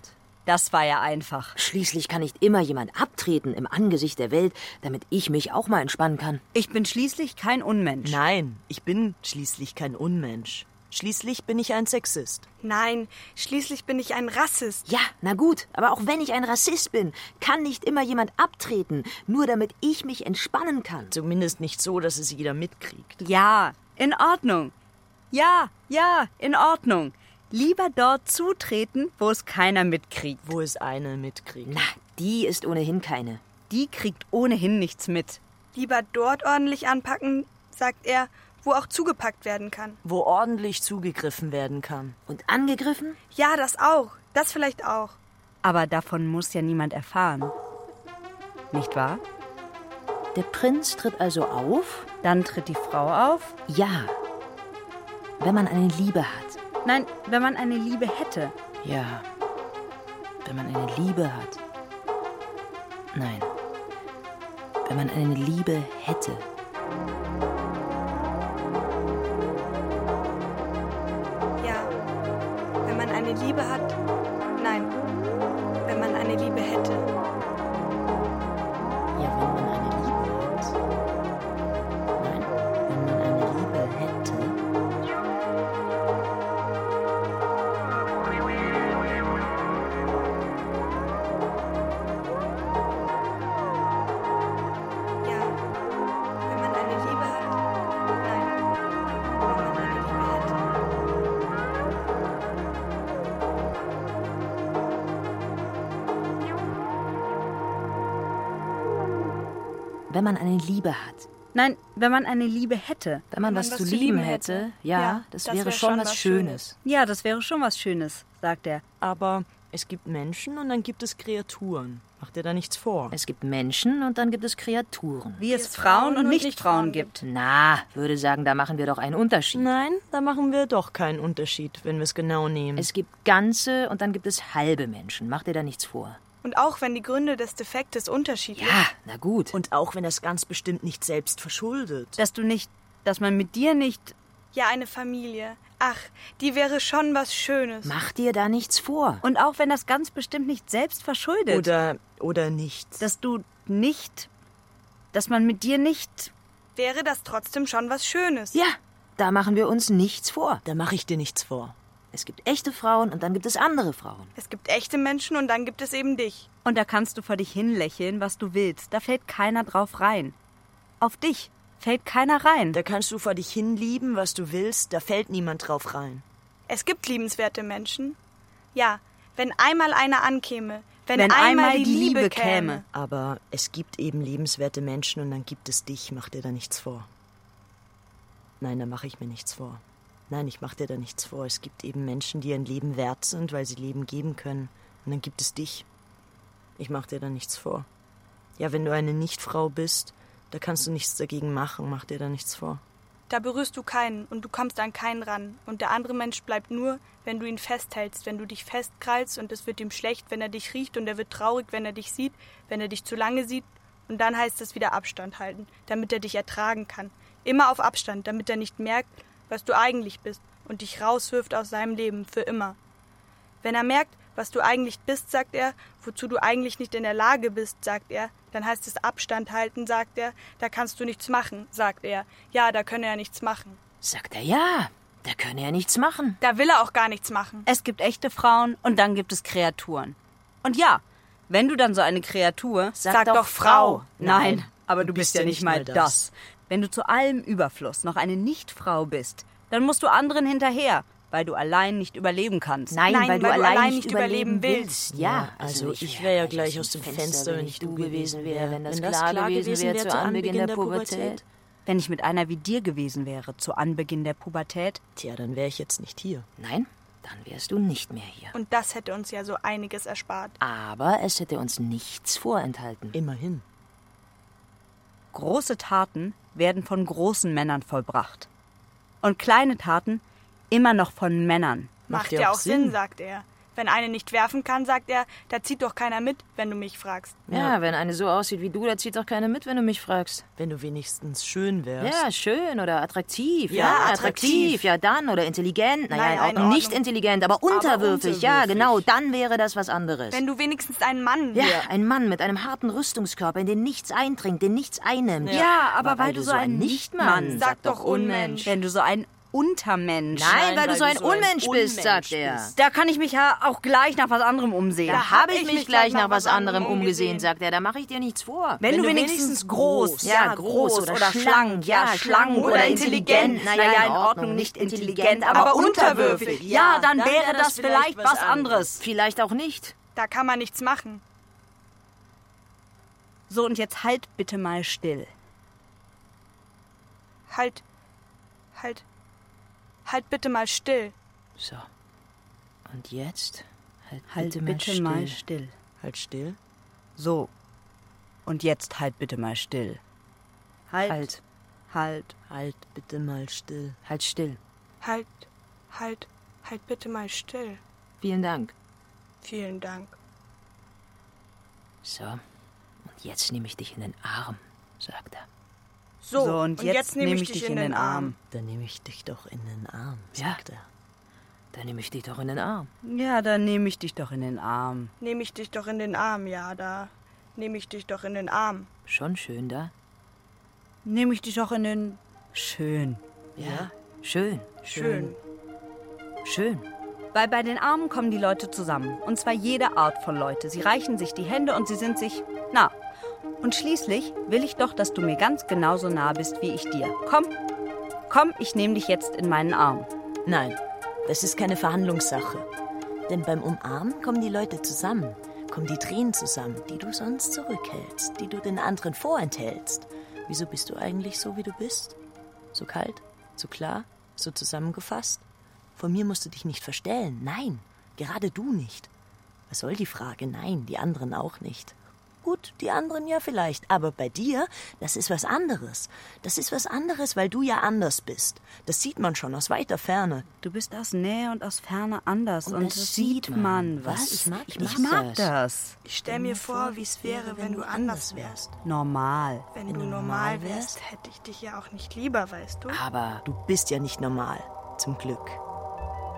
Das war ja einfach. Schließlich kann nicht immer jemand abtreten im Angesicht der Welt, damit ich mich auch mal entspannen kann. Ich bin schließlich kein Unmensch. Nein, ich bin schließlich kein Unmensch. Schließlich bin ich ein Sexist. Nein, schließlich bin ich ein Rassist. Ja, na gut, aber auch wenn ich ein Rassist bin, kann nicht immer jemand abtreten, nur damit ich mich entspannen kann. Zumindest nicht so, dass es jeder mitkriegt. Ja, in Ordnung. Ja, ja, in Ordnung. Lieber dort zutreten, wo es keiner mitkriegt. Wo es eine mitkriegt. Na, die ist ohnehin keine. Die kriegt ohnehin nichts mit. Lieber dort ordentlich anpacken, sagt er, wo auch zugepackt werden kann. Wo ordentlich zugegriffen werden kann. Und angegriffen? Ja, das auch. Das vielleicht auch. Aber davon muss ja niemand erfahren. Nicht wahr? Der Prinz tritt also auf? Dann tritt die Frau auf? Ja. Wenn man eine Liebe hat. Nein, wenn man eine Liebe hätte. Ja. Wenn man eine Liebe hat. Nein. Wenn man eine Liebe hätte. Ja. Wenn man eine Liebe hat. Wenn man eine Liebe hat. Nein, wenn man eine Liebe hätte. Wenn man, was, zu lieben hätte, ja, das, wäre schon was Schönes. Ja, das wäre schon was Schönes, sagt er. Aber es gibt Menschen und dann gibt es Kreaturen. Macht dir da nichts vor. Es gibt Menschen und dann gibt es Kreaturen. Wie es Frauen und Nichtfrauen gibt. Na, würde sagen, da machen wir doch einen Unterschied. Nein, da machen wir doch keinen Unterschied, wenn wir es genau nehmen. Es gibt ganze und dann gibt es halbe Menschen. Mach dir da nichts vor. Und auch wenn die Gründe des Defektes unterschiedlich Ja, na gut. und auch wenn das ganz bestimmt nicht selbst verschuldet. Dass du nicht, dass man mit dir nicht. Ja, eine Familie. Ach, die wäre schon was Schönes. Mach dir da nichts vor. Und auch wenn das ganz bestimmt nicht selbst verschuldet. Oder, oder nicht. dass du nicht. Dass man mit dir nicht. Wäre das trotzdem schon was Schönes. Ja, da machen wir uns nichts vor. Da mache ich dir nichts vor. Es gibt echte Frauen und dann gibt es andere Frauen. Es gibt echte Menschen und dann gibt es eben dich. Und da kannst du vor dich hinlächeln, was du willst. Da fällt keiner drauf rein. Auf dich fällt keiner rein. Da kannst du vor dich hin lieben, was du willst, da fällt niemand drauf rein. Es gibt liebenswerte Menschen. Ja, wenn einmal einer ankäme, wenn, Wenn einmal, einmal die die Liebe Liebe käme. käme. Aber es gibt eben lebenswerte Menschen und dann gibt es dich. Mach dir da nichts vor. Nein, da mache ich mir nichts vor. Nein, ich mache dir da nichts vor. Es gibt eben Menschen, die ein Leben wert sind, weil sie Leben geben können. Und dann gibt es dich. Ich mache dir da nichts vor. Ja, wenn du eine Nichtfrau bist, da kannst du nichts dagegen machen. Mach dir da nichts vor. Da berührst du keinen und du kommst an keinen ran. Und der andere Mensch bleibt nur, wenn du ihn festhältst, wenn du dich festkrallst und es wird ihm schlecht, wenn er dich riecht und er wird traurig, wenn er dich sieht, wenn er dich zu lange sieht. Und dann heißt es wieder Abstand halten, damit er dich ertragen kann. Immer auf Abstand, damit er nicht merkt, was du eigentlich bist und dich rauswirft aus seinem Leben für immer. Wenn er merkt, was du eigentlich bist, sagt er, wozu du eigentlich nicht in der Lage bist, sagt er, dann heißt es Abstand halten, sagt er, da kannst du nichts machen, sagt er. Ja, da könne er nichts machen. Sagt er ja, da könne er nichts machen. Da will er auch gar nichts machen. Es gibt echte Frauen und dann gibt es Kreaturen. Und ja, wenn du dann so eine Kreatur. Sag doch Frau. Nein, aber du bist bist ja nicht mal das. das. Wenn du zu allem Überfluss noch eine Nichtfrau bist, dann musst du anderen hinterher, weil du allein nicht überleben kannst. Nein, Nein, weil, du weil du allein, allein nicht überleben überleben willst. willst. Ja, also ich wäre ja gleich aus dem Fenster, wenn ich du gewesen wäre. wenn das klar gewesen wäre zu Anbeginn der Pubertät. Wenn ich mit einer wie dir gewesen wäre, zu Anbeginn der Pubertät, Tja, dann wäre ich jetzt nicht hier. Nein, Dann wärst du nicht mehr hier. Und das hätte uns ja so einiges erspart. Aber es hätte uns nichts vorenthalten. Immerhin. Große Taten werden von großen Männern vollbracht. Und kleine Taten immer noch von Männern. Macht, ja ja auch auch Sinn, Sinn. sagt er. Wenn eine nicht werfen kann, sagt er, da zieht doch keiner mit, wenn du mich fragst. Ja, wenn eine so aussieht wie du, da zieht doch keiner mit, wenn du mich fragst. Wenn du wenigstens schön wärst. Ja, schön oder attraktiv. Ja, Ja, attraktiv. attraktiv. Ja, dann oder intelligent. Naja, Nein, in Ordnung. Nicht Ordnung. intelligent, aber unterwürfig. Ja, unterwürfig. genau. Dann wäre das was anderes. Wenn du wenigstens einen Mann. ja, ein Mann mit einem harten Rüstungskörper, in den nichts eindringt, den nichts einnimmt. Ja, aber, weil, du so ein Nichtmann, Sag doch Unmensch. wenn du so ein Untermensch. Nein, weil, du so ein Unmensch bist, sagt er. Da kann ich mich ja auch gleich nach was anderem umsehen. Da habe ich mich gleich nach was anderem umgesehen, sagt er. Da mache ich dir nichts vor. Wenn, du du wenigstens wenigstens groß, groß, ja, ja, groß oder, oder schlank, ja, schlank, oder oder intelligent. Naja, naja, in in Ordnung, nicht intelligent, aber, aber unterwürfig. unterwürfig. Ja, dann, dann wäre das vielleicht was anderes. Vielleicht auch nicht. Da kann man nichts machen. So, und jetzt halt bitte mal still. Halt. Halt. Halt bitte mal still. So. Und jetzt? Halt, Halt bitte, bitte, mal mal still. still. Halt still. So. Und jetzt halt bitte mal still. Halt. Halt. Halt. Halt bitte mal still. Halt still. Halt. Halt. Halt bitte mal still. Vielen Dank. Vielen Dank. So. Und jetzt nehme ich dich in den Arm, sagt er. So, So, und jetzt nehme nehme ich dich in den Arm. Dann nehme ich dich doch in den Arm, Ja. sagt er. Dann nehme ich dich doch in den Arm. Ja, dann nehme ich dich doch in den Arm. Nehme ich dich doch in den Arm, ja, da. Nehme ich dich doch in den Arm. Schon schön da? Nehme ich dich doch in den. Schön. Ja. Schön. Schön. Schön. Weil bei den Armen kommen die Leute zusammen. Und zwar jede Art von Leute. Sie reichen sich die Hände und sie sind sich nah. Und schließlich will ich doch, dass du mir ganz genauso nah bist wie ich dir. Komm, komm, ich nehme dich jetzt in meinen Arm. Nein, das ist keine Verhandlungssache. Denn beim Umarmen kommen die Leute zusammen, kommen die Tränen zusammen, die du sonst zurückhältst, die du den anderen vorenthältst. Wieso bist du eigentlich so, wie du bist? So kalt, so klar, so zusammengefasst? Von mir musst du dich nicht verstellen. Nein, gerade du nicht. Was soll die Frage? Nein, die anderen auch nicht. Gut, die anderen ja vielleicht, aber bei dir, das ist was anderes. Das ist was anderes, weil du ja anders bist. Das sieht man schon aus weiter Ferne. Du bist aus Nähe und aus Ferne anders. Und, das das sieht man. man. Was? Was? Ich mag- ich ich mag das. Ich stell mir vor, wie es wäre, wenn du anders wärst. Normal. Wenn du normal wärst, hätte ich dich ja auch nicht lieber, weißt du? Aber Du bist ja nicht normal, zum Glück.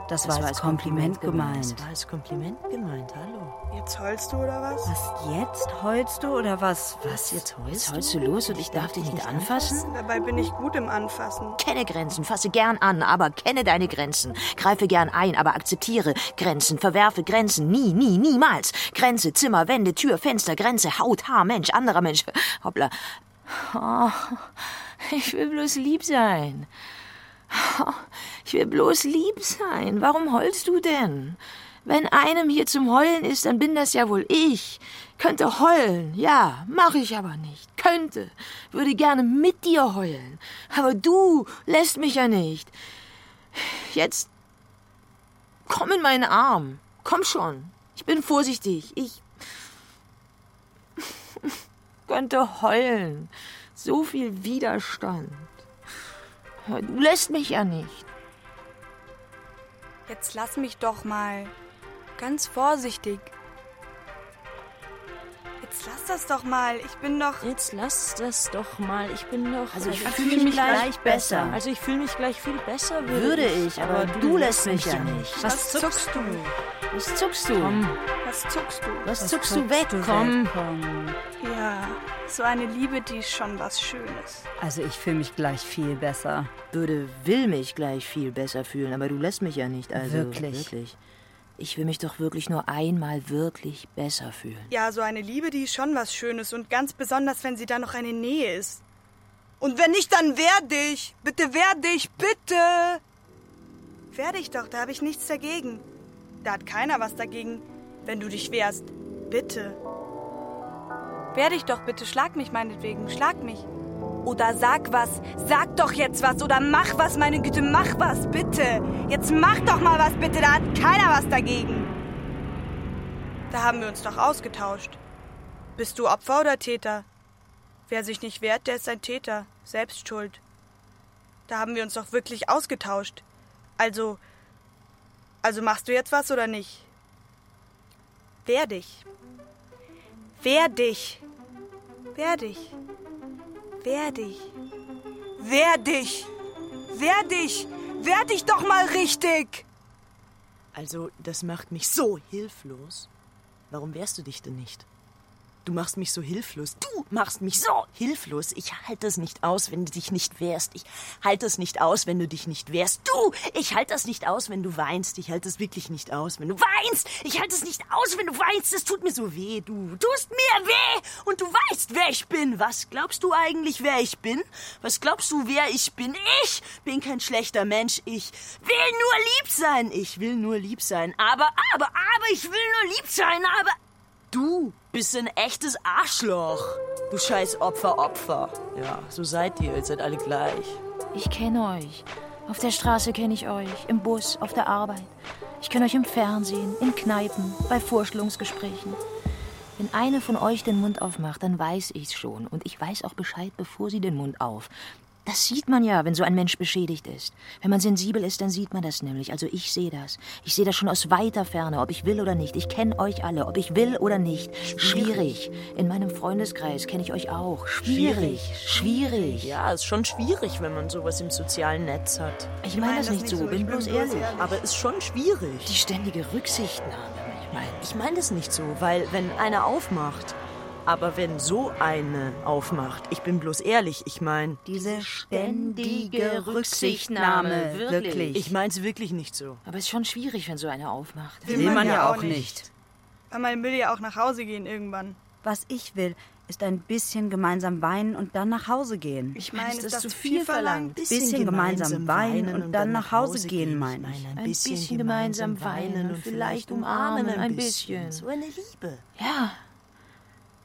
Das, Das war war als Kompliment, Kompliment gemeint. Das war als Kompliment gemeint, hallo. Jetzt heulst du oder was? Was jetzt? Heulst du oder was? Was jetzt heulst jetzt heulst du los und ich darf dich nicht anfassen? Dabei bin ich gut im Anfassen. Kenne Grenzen, fasse gern an, aber kenne deine Grenzen. Greife gern ein, aber akzeptiere Grenzen, verwerfe Grenzen. Nie, nie, niemals. Grenze, Zimmer, Wände, Tür, Fenster, Grenze, Haut, Haar, Mensch, anderer Mensch. Hoppla. Oh, ich will bloß lieb sein. Ich will bloß lieb sein. Warum heulst du denn? Wenn einem hier zum Heulen ist, dann bin das ja wohl ich. Könnte heulen, ja, mache ich aber nicht. Könnte, würde gerne mit dir heulen. Aber du lässt mich ja nicht. Jetzt komm in meinen Arm. Komm schon. Ich bin vorsichtig. Ich könnte heulen. So viel Widerstand. Du lässt mich ja nicht. Jetzt lass mich doch mal. Ganz vorsichtig. Jetzt lass das doch mal. Ich bin doch. Jetzt lass das doch mal. Ich bin doch. Also ich fühl fühle mich gleich besser. Also ich fühle mich gleich viel besser. Würde ich, aber du lässt mich ja nicht. Was zuckst du? Was zuckst du? Was zuckst du? Was zuckst du weg? Komm. Ja, so eine Liebe, die ist schon was Schönes. Also ich fühle mich gleich viel besser. Würde, will mich gleich viel besser fühlen, aber du lässt mich ja nicht. Also Wirklich? wirklich. Ich will mich doch wirklich nur einmal wirklich besser fühlen. Ja, so eine Liebe, die ist schon was Schönes und ganz besonders, wenn sie da noch eine Nähe ist. Und wenn nicht, dann wehr dich. Bitte wehr dich, bitte. Wehr dich doch, da habe ich nichts dagegen. Da hat keiner was dagegen, wenn du dich wehrst. Bitte. Wehr dich doch bitte, schlag mich meinetwegen, schlag mich. Oder sag was. Sag doch jetzt was oder mach was, meine Güte, mach was, bitte. Jetzt mach doch mal was, bitte. Da hat keiner was dagegen. Da haben wir uns doch ausgetauscht. Bist du Opfer oder Täter? Wer sich nicht wehrt, der ist ein Täter. Selbst schuld. Da haben wir uns doch wirklich ausgetauscht. Also. Also machst du jetzt was oder nicht? Wehr dich. Wehr dich. Wehr dich. Wehr dich. Wehr dich. Wehr dich. Wehr dich doch mal richtig. Also, das macht mich so hilflos. Warum wehrst du dich denn nicht? Du machst mich so hilflos. Du machst mich so hilflos. Ich halte es nicht aus, wenn du dich nicht wehrst. Ich halte es nicht aus, wenn du dich nicht wehrst. Du, ich halte es nicht aus, wenn du weinst. Ich halte es wirklich nicht aus, wenn du weinst. Ich halte es nicht aus, wenn du weinst. Es tut mir so weh. Du tust mir weh. Und du weißt, wer ich bin. Was glaubst du eigentlich, wer ich bin? Was glaubst du, wer ich bin? Ich bin kein schlechter Mensch. Ich will nur lieb sein. Ich will nur lieb sein. Aber, aber, aber, ich will nur lieb sein. Aber, Du bist ein echtes Arschloch. Du scheiß Opfer, Opfer. Ja, so seid ihr. Ihr seid alle gleich. Ich kenne euch. Auf der Straße kenne ich euch, im Bus, auf der Arbeit. Ich kenne euch im Fernsehen, in Kneipen, bei Vorstellungsgesprächen. Wenn eine von euch den Mund aufmacht, dann weiß ich's schon. Und ich weiß auch Bescheid, bevor sie den Mund auf. Das sieht man ja, wenn so ein Mensch beschädigt ist. Wenn man sensibel ist, dann sieht man das nämlich. Also ich sehe das. Ich sehe das schon aus weiter Ferne, ob ich will oder nicht. Ich kenne euch alle, ob ich will oder nicht. Schwierig. In meinem Freundeskreis kenne ich euch auch. Schwierig. Schwierig. Ja, ist schon schwierig, wenn man sowas im sozialen Netz hat. Ich meine das nicht so, bin bloß ehrlich. Aber ist schon schwierig. Die ständige Rücksichtnahme. Ich meine, Ich meine das nicht so, weil wenn einer aufmacht, aber wenn so eine aufmacht, ich bin bloß ehrlich, ich meine, Diese ständige Rücksichtnahme, wirklich. ich mein's wirklich nicht so. aber es ist schon schwierig, wenn so eine aufmacht. will man ja auch nicht. Aber man will ja auch nach Hause gehen irgendwann. Was ich will, ist ein bisschen gemeinsam weinen und dann nach Hause gehen. Ich meine, ist ist das das zu viel verlangt? Bisschen gemeinsam weinen und dann nach Hause gehen, meine ich. Ein Ein bisschen gemeinsam weinen und vielleicht umarmen ein bisschen. So eine Liebe. Ja,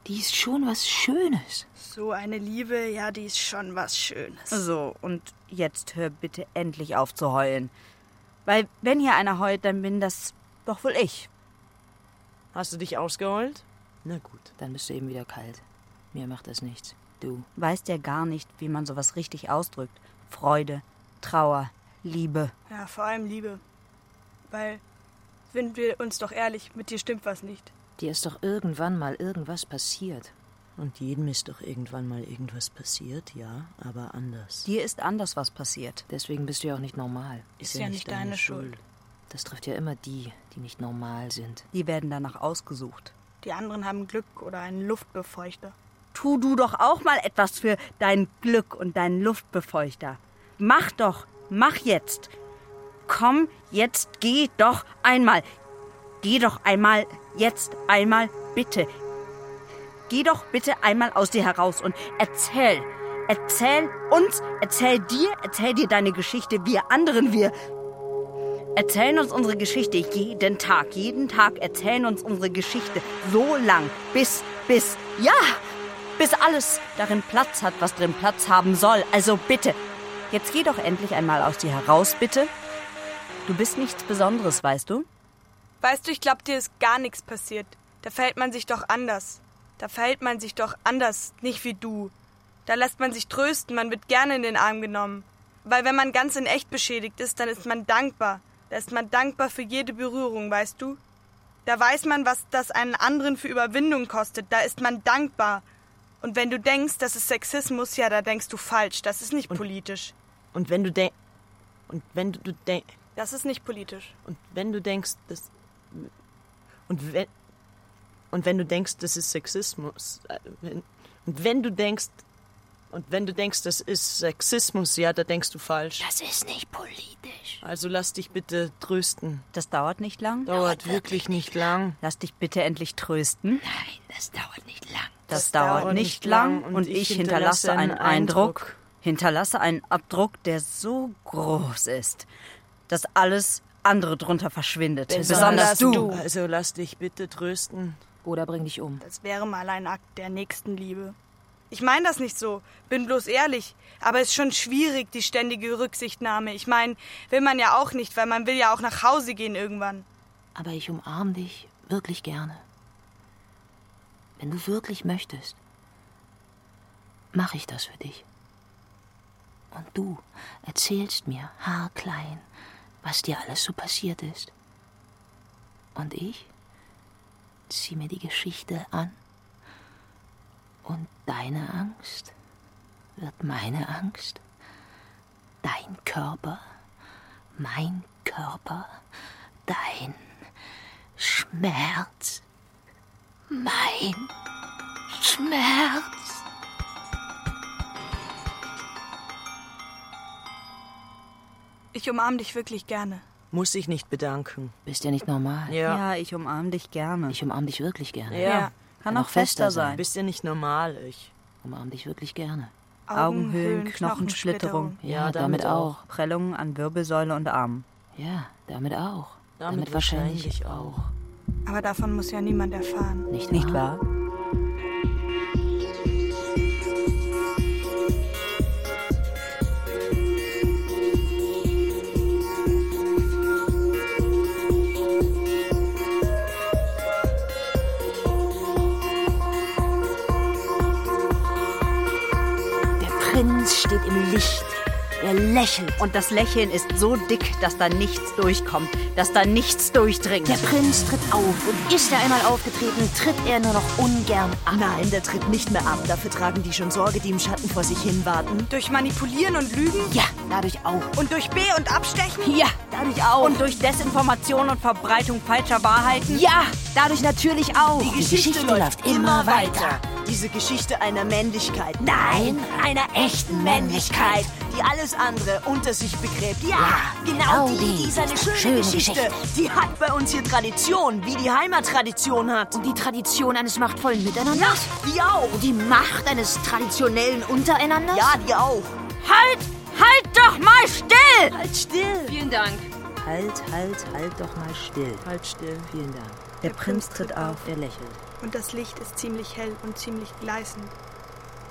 die ist schon was Schönes. So eine Liebe, ja, die ist schon was Schönes. So, und jetzt hör bitte endlich auf zu heulen. Weil, wenn hier einer heult, dann bin das doch wohl ich. Hast du dich ausgeheult? Na gut. Dann bist du eben wieder kalt. Mir macht das nichts. Du. Weißt ja gar nicht, wie man sowas richtig ausdrückt. Freude, Trauer, Liebe. Ja, vor allem Liebe. Weil, sind wir uns doch ehrlich, mit dir stimmt was nicht. Dir ist doch irgendwann mal irgendwas passiert. Und jedem ist doch irgendwann mal irgendwas passiert, ja, aber anders. Dir ist anders was passiert. Deswegen bist du ja auch nicht normal. Ist ja nicht deine Schuld. Das trifft ja immer die, die nicht normal sind. Die werden danach ausgesucht. Die anderen haben Glück oder einen Luftbefeuchter. Tu du doch auch mal etwas für dein Glück und deinen Luftbefeuchter. Mach doch, mach jetzt. Komm, jetzt geh doch einmal. Geh doch einmal, jetzt einmal, bitte. Geh doch bitte einmal aus dir heraus und erzähl. Erzähl uns, erzähl dir, erzähl dir deine Geschichte. Wir anderen, wir erzählen uns unsere Geschichte jeden Tag. Jeden Tag erzählen uns unsere Geschichte so lang, bis, bis, ja, bis alles darin Platz hat, was drin Platz haben soll. Also bitte, jetzt geh doch endlich einmal aus dir heraus, bitte. Du bist nichts Besonderes, weißt du? Weißt du, ich glaub, dir ist gar nichts passiert. Da verhält man sich doch anders. Da verhält man sich doch anders, nicht wie du. Da lässt man sich trösten, man wird gerne in den Arm genommen. Weil wenn man ganz in echt beschädigt ist, dann ist man dankbar. Da ist man dankbar für jede Berührung, weißt du? Da weiß man, was das einen anderen für Überwindung kostet. Da ist man dankbar. Und wenn du denkst, das ist Sexismus, ja, da denkst du falsch. Das ist nicht politisch. Und wenn du denkst. Und wenn du denkst. Das ist nicht politisch. Und wenn du denkst, das. Und wenn. Und wenn du denkst, das ist Sexismus. äh, Und wenn du denkst. Und wenn du denkst, das ist Sexismus, ja, da denkst du falsch. Das ist nicht politisch. Also lass dich bitte trösten. Das dauert nicht lang. Dauert wirklich nicht lang. Lass dich bitte endlich trösten. Nein, das dauert nicht lang. Das, dauert nicht lang und ich hinterlasse einen Eindruck, hinterlasse einen Abdruck, der so groß ist, dass alles andere drunter verschwindet. Besonders du. Also lass dich bitte trösten. Oder bring dich um. Das wäre mal ein Akt der Nächstenliebe. Ich meine das nicht so, bin bloß ehrlich. Aber es ist schon schwierig, die ständige Rücksichtnahme. Ich meine, will man ja auch nicht, weil man will ja auch nach Hause gehen irgendwann. Aber ich umarm dich wirklich gerne. Wenn du wirklich möchtest, mache ich das für dich. Und du erzählst mir haarklein, was dir alles so passiert ist. Und ich zieh mir die Geschichte an. Und deine Angst wird meine Angst. Dein Körper, mein Körper, dein Schmerz, mein Schmerz. Ich umarm dich wirklich gerne. Muss ich nicht bedanken. Bist ja nicht normal. Ja. Ja, ich umarm dich gerne. Ich umarm dich wirklich gerne. Ja. Kann Kann auch fester sein. Bist ja nicht normal, ich. Umarm dich wirklich gerne. Augenhöhlen, Knochensplitterung. Ja, damit auch. Prellungen an Wirbelsäule und Armen. Ja, damit auch. Damit wahrscheinlich wahrscheinlich auch. Aber davon muss ja niemand erfahren. Nicht, Nicht wahr? Im Licht. Er lächelt. Und das Lächeln ist so dick, dass da nichts durchkommt, dass da nichts durchdringt. Der Prinz tritt auf und ist er einmal aufgetreten, tritt er nur noch ungern ab. Nein, der tritt nicht mehr ab. Dafür tragen die schon Sorge, die im Schatten vor sich hin warten. Durch Manipulieren und Lügen? Ja, dadurch auch. Und durch B und Abstechen? Ja, dadurch auch. Und durch Desinformation und Verbreitung falscher Wahrheiten? ja, dadurch natürlich auch. Die Geschichte, läuft immer weiter. Diese Geschichte einer Männlichkeit. Nein, einer echten Männlichkeit. Die alles andere unter sich begräbt. Ja, genau genau, die, die. die ist eine schöne, Schöne Geschichte. Geschichte. Die hat bei uns hier Tradition, wie die Heimattradition hat. Und die Tradition eines machtvollen Miteinanders? Die auch. Die Macht eines traditionellen Untereinanders? Ja, die auch. Halt! Halt doch mal still! Halt still. Vielen Dank. Halt, halt, halt doch mal still. Halt still. Vielen Dank. Der Prinz tritt auf. Er lächelt. Und das Licht ist ziemlich hell und ziemlich gleißend.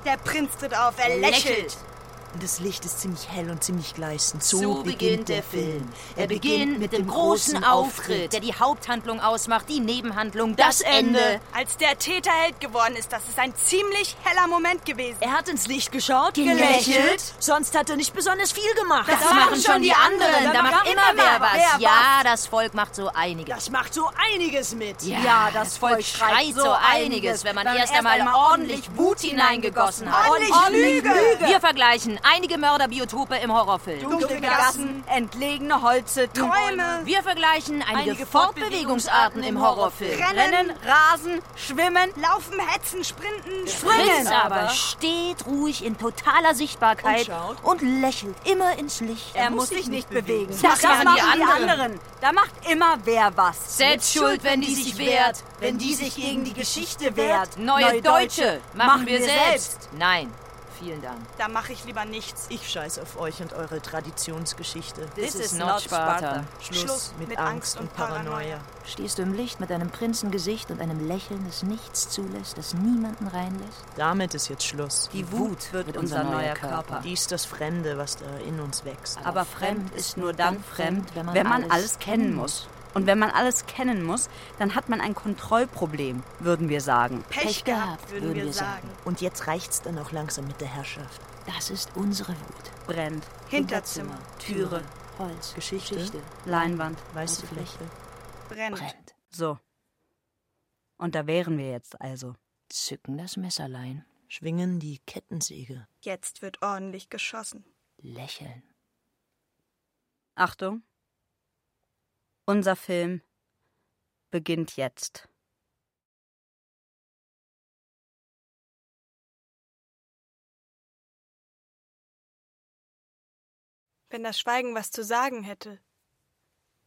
Der Prinz tritt auf, er lächelt. Und das Licht ist ziemlich hell und ziemlich gleißend. So, So beginnt der Film. Er beginnt mit dem großen Auftritt, der die Haupthandlung ausmacht, die Nebenhandlung, das Ende. Als der Täter Held geworden ist, das ist ein ziemlich heller Moment gewesen. Er hat ins Licht geschaut, Gelächelt. Sonst hat er nicht besonders viel gemacht. Das, machen schon die anderen. Da macht immer wer was. wer Ja, das Volk macht so einiges. Das macht so einiges mit. Ja, das Volk schreit so einiges, wenn man erst einmal ordentlich Wut hineingegossen hat. Ordentlich Lüge. Wir vergleichen einige Mörderbiotope im Horrorfilm. Dunkle Gassen, entlegene Holze, Träume. Wir vergleichen einige, Einige Fortbewegungsarten im Horrorfilm. Rennen, Rasen, Schwimmen. Laufen, hetzen, sprinten. Prinz aber steht ruhig in totaler Sichtbarkeit Und und lächelt immer ins Licht. Er muss sich nicht bewegen. Das machen die anderen. Da macht immer wer was. Selbst schuld, wenn die sich wehrt. Wenn die sich gegen die Geschichte wehrt. Neue Deutsche machen wir selbst. Nein, vielen Dank. Da mache ich lieber nichts. Ich scheiß auf euch und eure Traditionsgeschichte. This is not Sparta. Schluss, Schluss mit, mit Angst und Paranoia. Stehst du im Licht mit deinem Prinzengesicht und einem Lächeln, das nichts zulässt, das niemanden reinlässt? Damit ist jetzt Schluss. Die Wut wird unser neuer Körper. Dies das Fremde, was da in uns wächst. Aber fremd ist nur dann fremd, wenn man, alles kennen muss. Und wenn man alles kennen muss, dann hat man ein Kontrollproblem, würden wir sagen. Pech, gehabt, würden wir sagen. Und jetzt reicht's dann auch langsam mit der Herrschaft. Das ist unsere Wut. Brennt. Hinterzimmer. Türe. Holz, Geschichte. Leinwand. Weiße Fläche. Brennt. brennt. So. Und da wären wir jetzt also. Zücken das Messerlein, Schwingen die Kettensäge. Jetzt wird ordentlich geschossen. lächeln. Achtung. Unser Film beginnt jetzt. Wenn das Schweigen was zu sagen hätte.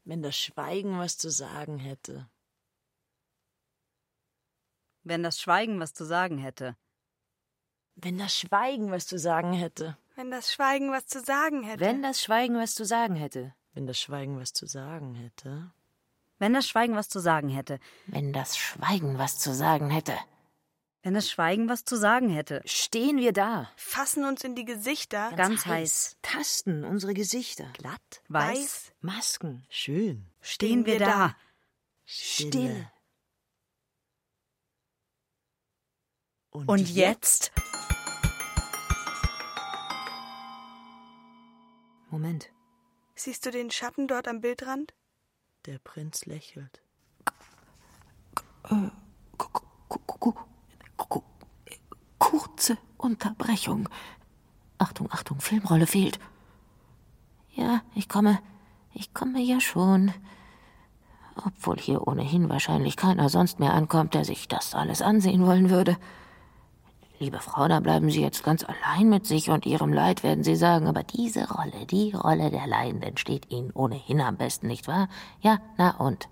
Wenn das Schweigen was zu sagen hätte. Wenn das Schweigen was zu sagen hätte. Wenn das Schweigen was zu sagen hätte. Wenn das Schweigen was zu sagen hätte. Wenn das Schweigen was zu sagen hätte. Wenn das Schweigen was zu sagen hätte. Wenn das Schweigen was zu sagen hätte. Wenn das Schweigen was zu sagen hätte. Wenn das Schweigen was zu sagen hätte. Stehen wir da. Fassen uns in die Gesichter. Ganz heiß. Tasten unsere Gesichter. Glatt, Weiß. Weiß. Masken. schön, Stehen wir da. Still. Und jetzt? Moment. Siehst du den Schatten dort am Bildrand? Der Prinz lächelt. Kurze Unterbrechung. Achtung, Achtung, Filmrolle fehlt. Ja, ich komme. Ich komme ja schon. Obwohl hier ohnehin wahrscheinlich keiner sonst mehr ankommt, der sich das alles ansehen wollen würde. Liebe Frau, da bleiben Sie jetzt ganz allein mit sich und Ihrem Leid, werden Sie sagen, aber diese Rolle, die Rolle der Leidenden steht Ihnen ohnehin am besten, nicht wahr? Ja, na und?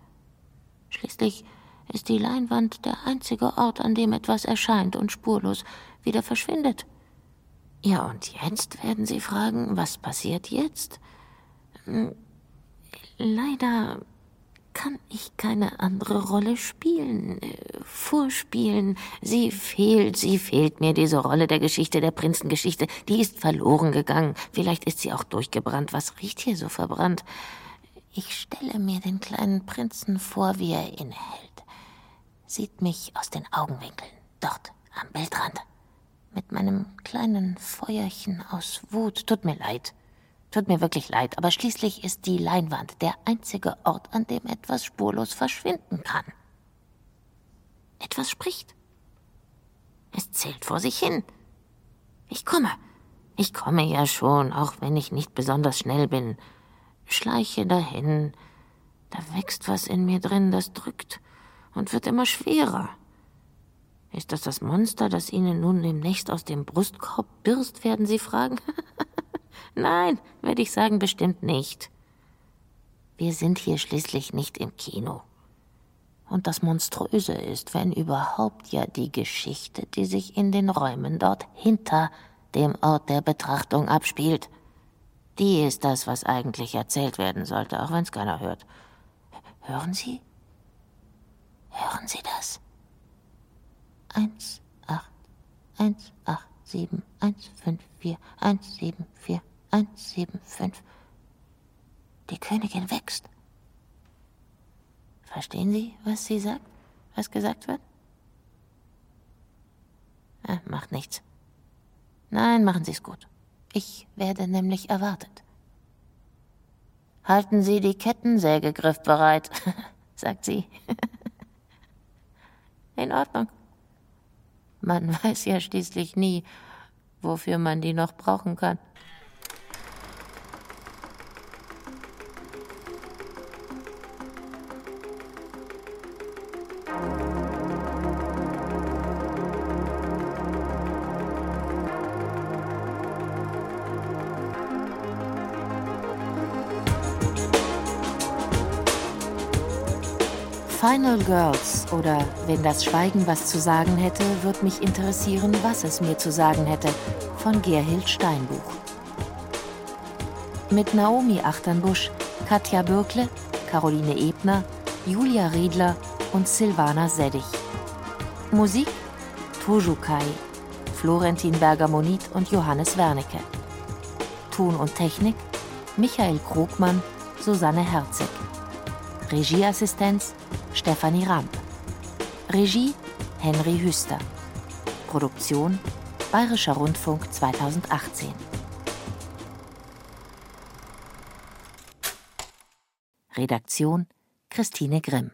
Schließlich ist die Leinwand der einzige Ort, an dem etwas erscheint und spurlos wieder verschwindet. Ja, und jetzt werden Sie fragen, was passiert jetzt? Hm, Leider kann ich keine andere Rolle spielen, äh, vorspielen. Sie fehlt, sie fehlt mir, diese Rolle der Geschichte, der Prinzengeschichte. Die ist verloren gegangen. Vielleicht ist sie auch durchgebrannt. Was riecht hier so verbrannt? Ich stelle mir den kleinen Prinzen vor, wie er innehält. Sieht mich aus den Augenwinkeln, dort am Bildrand. Mit meinem kleinen Feuerchen aus Wut. Tut mir leid. Tut mir wirklich leid, aber schließlich ist die Leinwand der einzige Ort, an dem etwas spurlos verschwinden kann. Etwas spricht. Es zählt vor sich hin. Ich komme. Ich komme ja schon, auch wenn ich nicht besonders schnell bin. Schleiche dahin. Da wächst was in mir drin, das drückt und wird immer schwerer. Ist das das Monster, das Ihnen nun demnächst aus dem Brustkorb birst, werden Sie fragen? Nein, würde ich sagen, bestimmt nicht. Wir sind hier schließlich nicht im Kino. Und das Monströse ist, wenn überhaupt ja die Geschichte, die sich in den Räumen dort hinter dem Ort der Betrachtung abspielt. Die ist das, was eigentlich erzählt werden sollte, auch wenn es keiner hört. Hören Sie? Hören Sie das? Eins, acht, eins, acht, sieben, eins, fünf, vier, eins, sieben, vier, eins, sieben, fünf. Die Königin wächst. Verstehen Sie, was sie sagt? Was gesagt wird? Ah, macht nichts. Nein, machen Sie es gut. Ich werde nämlich erwartet. Halten Sie die Kettensäge griffbereit, sagt sie. In Ordnung. Man weiß ja schließlich nie, wofür man die noch brauchen kann. Final Girls oder Wenn das Schweigen was zu sagen hätte, wird mich interessieren, was es mir zu sagen hätte, von Gerhild Steinbuch. Mit Naomi Achternbusch, Katja Bürkle, Caroline Ebner, Julia Riedler und Silvana Seddig. Musik Tojukai, Florentin Bergamonit und Johannes Wernicke. Ton und Technik Michael Krogmann, Susanne Herzig. Regieassistenz Stefanie Ramp. Regie Henry Hüster. Produktion Bayerischer Rundfunk 2018. Redaktion Christine Grimm